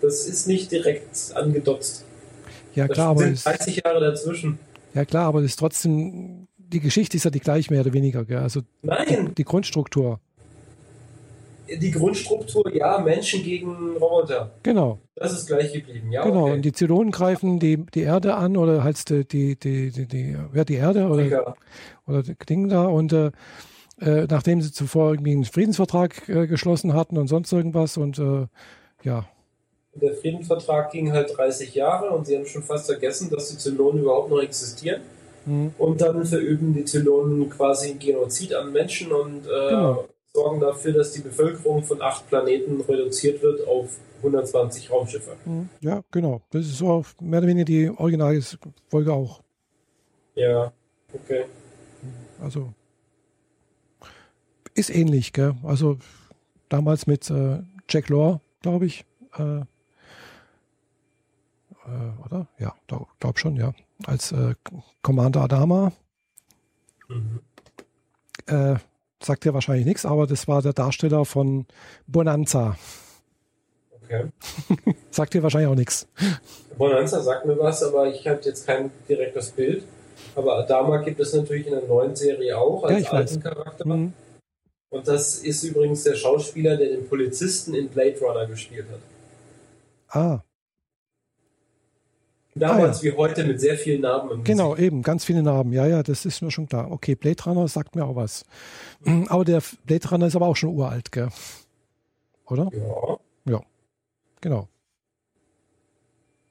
Das ist nicht direkt angedotzt. Ja, klar, aber. sind 30 Jahre dazwischen. Ja, klar, aber es ist trotzdem. Die Geschichte ist ja die gleiche, mehr oder weniger. Gell? Also Nein. Die, die Grundstruktur die Grundstruktur, ja, Menschen gegen Roboter. Genau. Das ist gleich geblieben, ja. Genau, okay. und die Zylonen greifen die, die Erde an oder halt die, die, die, die, die, ja, die Erde oder, ja. oder die Dinge da und äh, äh, nachdem sie zuvor irgendwie einen Friedensvertrag äh, geschlossen hatten und sonst irgendwas und äh, ja. Der Friedensvertrag ging halt 30 Jahre und sie haben schon fast vergessen, dass die Zylonen überhaupt noch existieren. Mhm. Und dann verüben die Zylonen quasi Genozid an Menschen und äh, genau sorgen dafür, dass die Bevölkerung von acht Planeten reduziert wird auf 120 Raumschiffe. Mhm. Ja, genau. Das ist so mehr oder weniger die Originalfolge auch. Ja, okay. Also ist ähnlich, gell? Also damals mit äh, Jack Law, glaube ich. Äh, äh, oder? Ja, glaube schon, ja. Als äh, Commander Adama. Mhm. Sagt dir wahrscheinlich nichts, aber das war der Darsteller von Bonanza. Okay. sagt dir wahrscheinlich auch nichts. Bonanza sagt mir was, aber ich habe jetzt kein direktes Bild. Aber Adama gibt es natürlich in der neuen Serie auch als ja, alten weiß. Charakter. Mhm. Und das ist übrigens der Schauspieler, der den Polizisten in Blade Runner gespielt hat. Ah. Damals ah, ja. wie heute mit sehr vielen Namen. Im genau, Musik. eben, ganz viele Namen. Ja, ja, das ist mir schon klar. Okay, Blade Runner sagt mir auch was. Aber der Blade Runner ist aber auch schon uralt, gell? Oder? Ja. Ja, genau.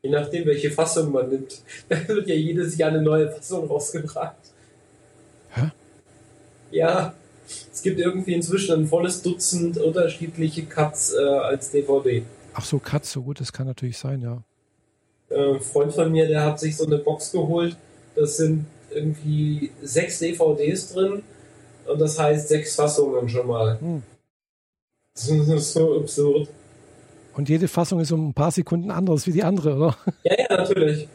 Je nachdem, welche Fassung man nimmt. Da wird ja jedes Jahr eine neue Fassung rausgebracht. Hä? Ja, es gibt irgendwie inzwischen ein volles Dutzend unterschiedliche Cuts äh, als DVD. Ach so, Cuts, so gut, das kann natürlich sein, ja äh, Freund von mir, der hat sich so eine Box geholt. Das sind irgendwie sechs DVDs drin und das heißt sechs Fassungen schon mal. Hm. Das ist so absurd. Und jede Fassung ist um ein paar Sekunden anders wie die andere, oder? Ja, ja, natürlich.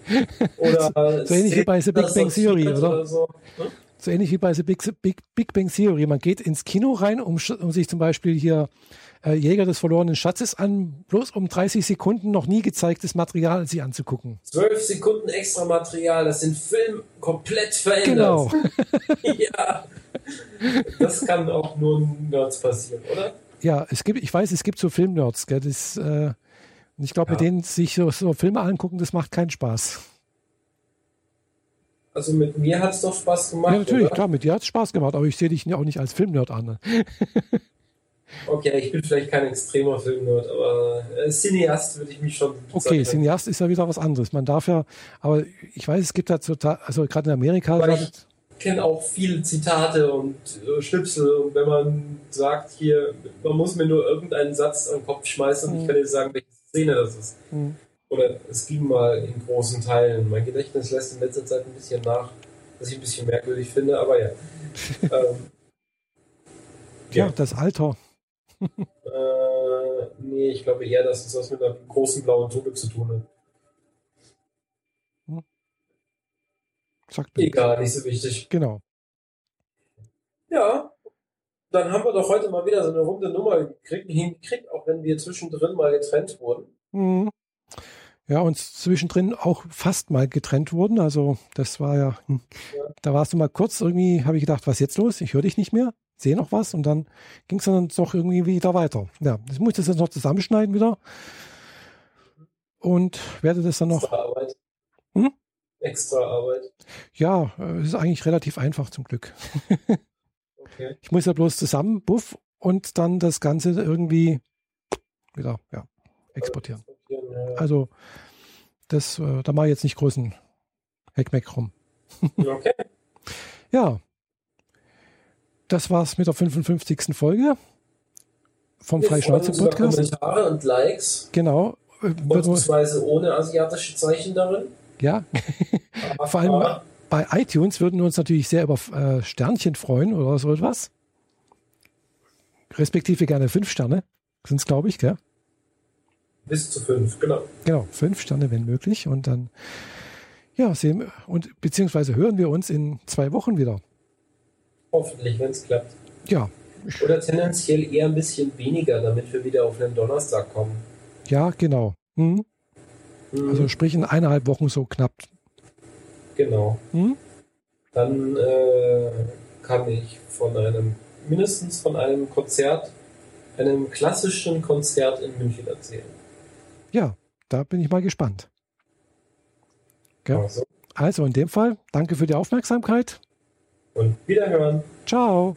Oder so, ähnlich wie bei The Big Bang Theory, oder? oder so. hm? So ähnlich wie bei The Big, Big, Big Bang Theory. Man geht ins Kino rein, um, um sich zum Beispiel hier äh, Jäger des verlorenen Schatzes an, bloß um 30 Sekunden noch nie gezeigtes Material sich anzugucken. Zwölf Sekunden extra Material, das den Film komplett verändert. Genau. ja. Das kann auch nur Nerds passieren, oder? Ja, es gibt, ich weiß, es gibt so Filmnerds, gell, das, äh, ich glaube, ja. mit denen sich so, so Filme angucken, das macht keinen Spaß. Also mit mir hat es doch Spaß gemacht. Ja, natürlich, oder? klar, mit dir hat es Spaß gemacht, aber ich sehe dich auch nicht als Filmnerd an. Okay, ich bin vielleicht kein extremer Filmnerd, aber äh, Cineast würde ich mich schon. Okay, Cineast ist ja wieder was anderes. Man darf ja, aber ich weiß, es gibt da total, also gerade in Amerika. Weil ich kenne auch viele Zitate und äh, Schnipsel und wenn man sagt hier, man muss mir nur irgendeinen Satz an den Kopf schmeißen und mhm. ich kann dir sagen, welche Szene das ist. Mhm. Oder es ging mal in großen Teilen. Mein Gedächtnis lässt in letzter Zeit ein bisschen nach, was ich ein bisschen merkwürdig finde, aber ja. ähm, ja, ja, das Alter. Äh, nee, ich glaube eher, dass es was mit einer großen blauen Tube zu tun hat. Hm. Sagt Egal, nicht so wichtig. Genau. Ja, dann haben wir doch heute mal wieder so eine runde Nummer gekriegt, hingekriegt, auch wenn wir zwischendrin mal getrennt wurden. Mhm. Ja, und zwischendrin auch fast mal getrennt wurden. Also das war ja, hm. ja. da warst du mal kurz irgendwie, habe ich gedacht, was jetzt los? Ich höre dich nicht mehr, sehe noch was und dann ging es dann doch irgendwie wieder weiter. Ja, ich muss das jetzt noch zusammenschneiden wieder und werde das dann noch. Extra Arbeit. Hm? Extra Arbeit. Ja, es ist eigentlich relativ einfach zum Glück. okay. Ich muss ja bloß zusammen, buff, und dann das Ganze irgendwie wieder ja, exportieren. Also, das, äh, da mache ich jetzt nicht großen Heckmeck rum. Okay. ja. Das war's mit der 55. Folge vom Freischnauze-Podcast. Kommentare und Likes. Genau. Vorzugsweise ohne asiatische Zeichen darin. Ja. Vor allem bei iTunes würden wir uns natürlich sehr über äh, Sternchen freuen oder so etwas. Respektive gerne fünf Sterne. Sind es, glaube ich, gell? Bis zu fünf, genau. Genau, fünf Sterne, wenn möglich. Und dann, ja, sehen und beziehungsweise hören wir uns in zwei Wochen wieder. Hoffentlich, wenn es klappt. Ja. Oder tendenziell eher ein bisschen weniger, damit wir wieder auf einen Donnerstag kommen. Ja, genau. Mhm. Mhm. Also sprich in eineinhalb Wochen so knapp. Genau. Mhm. Dann äh, kann ich von einem, mindestens von einem Konzert, einem klassischen Konzert in München erzählen ja, da bin ich mal gespannt. Also. also in dem Fall, danke für die Aufmerksamkeit. Und wiederhören. Ciao.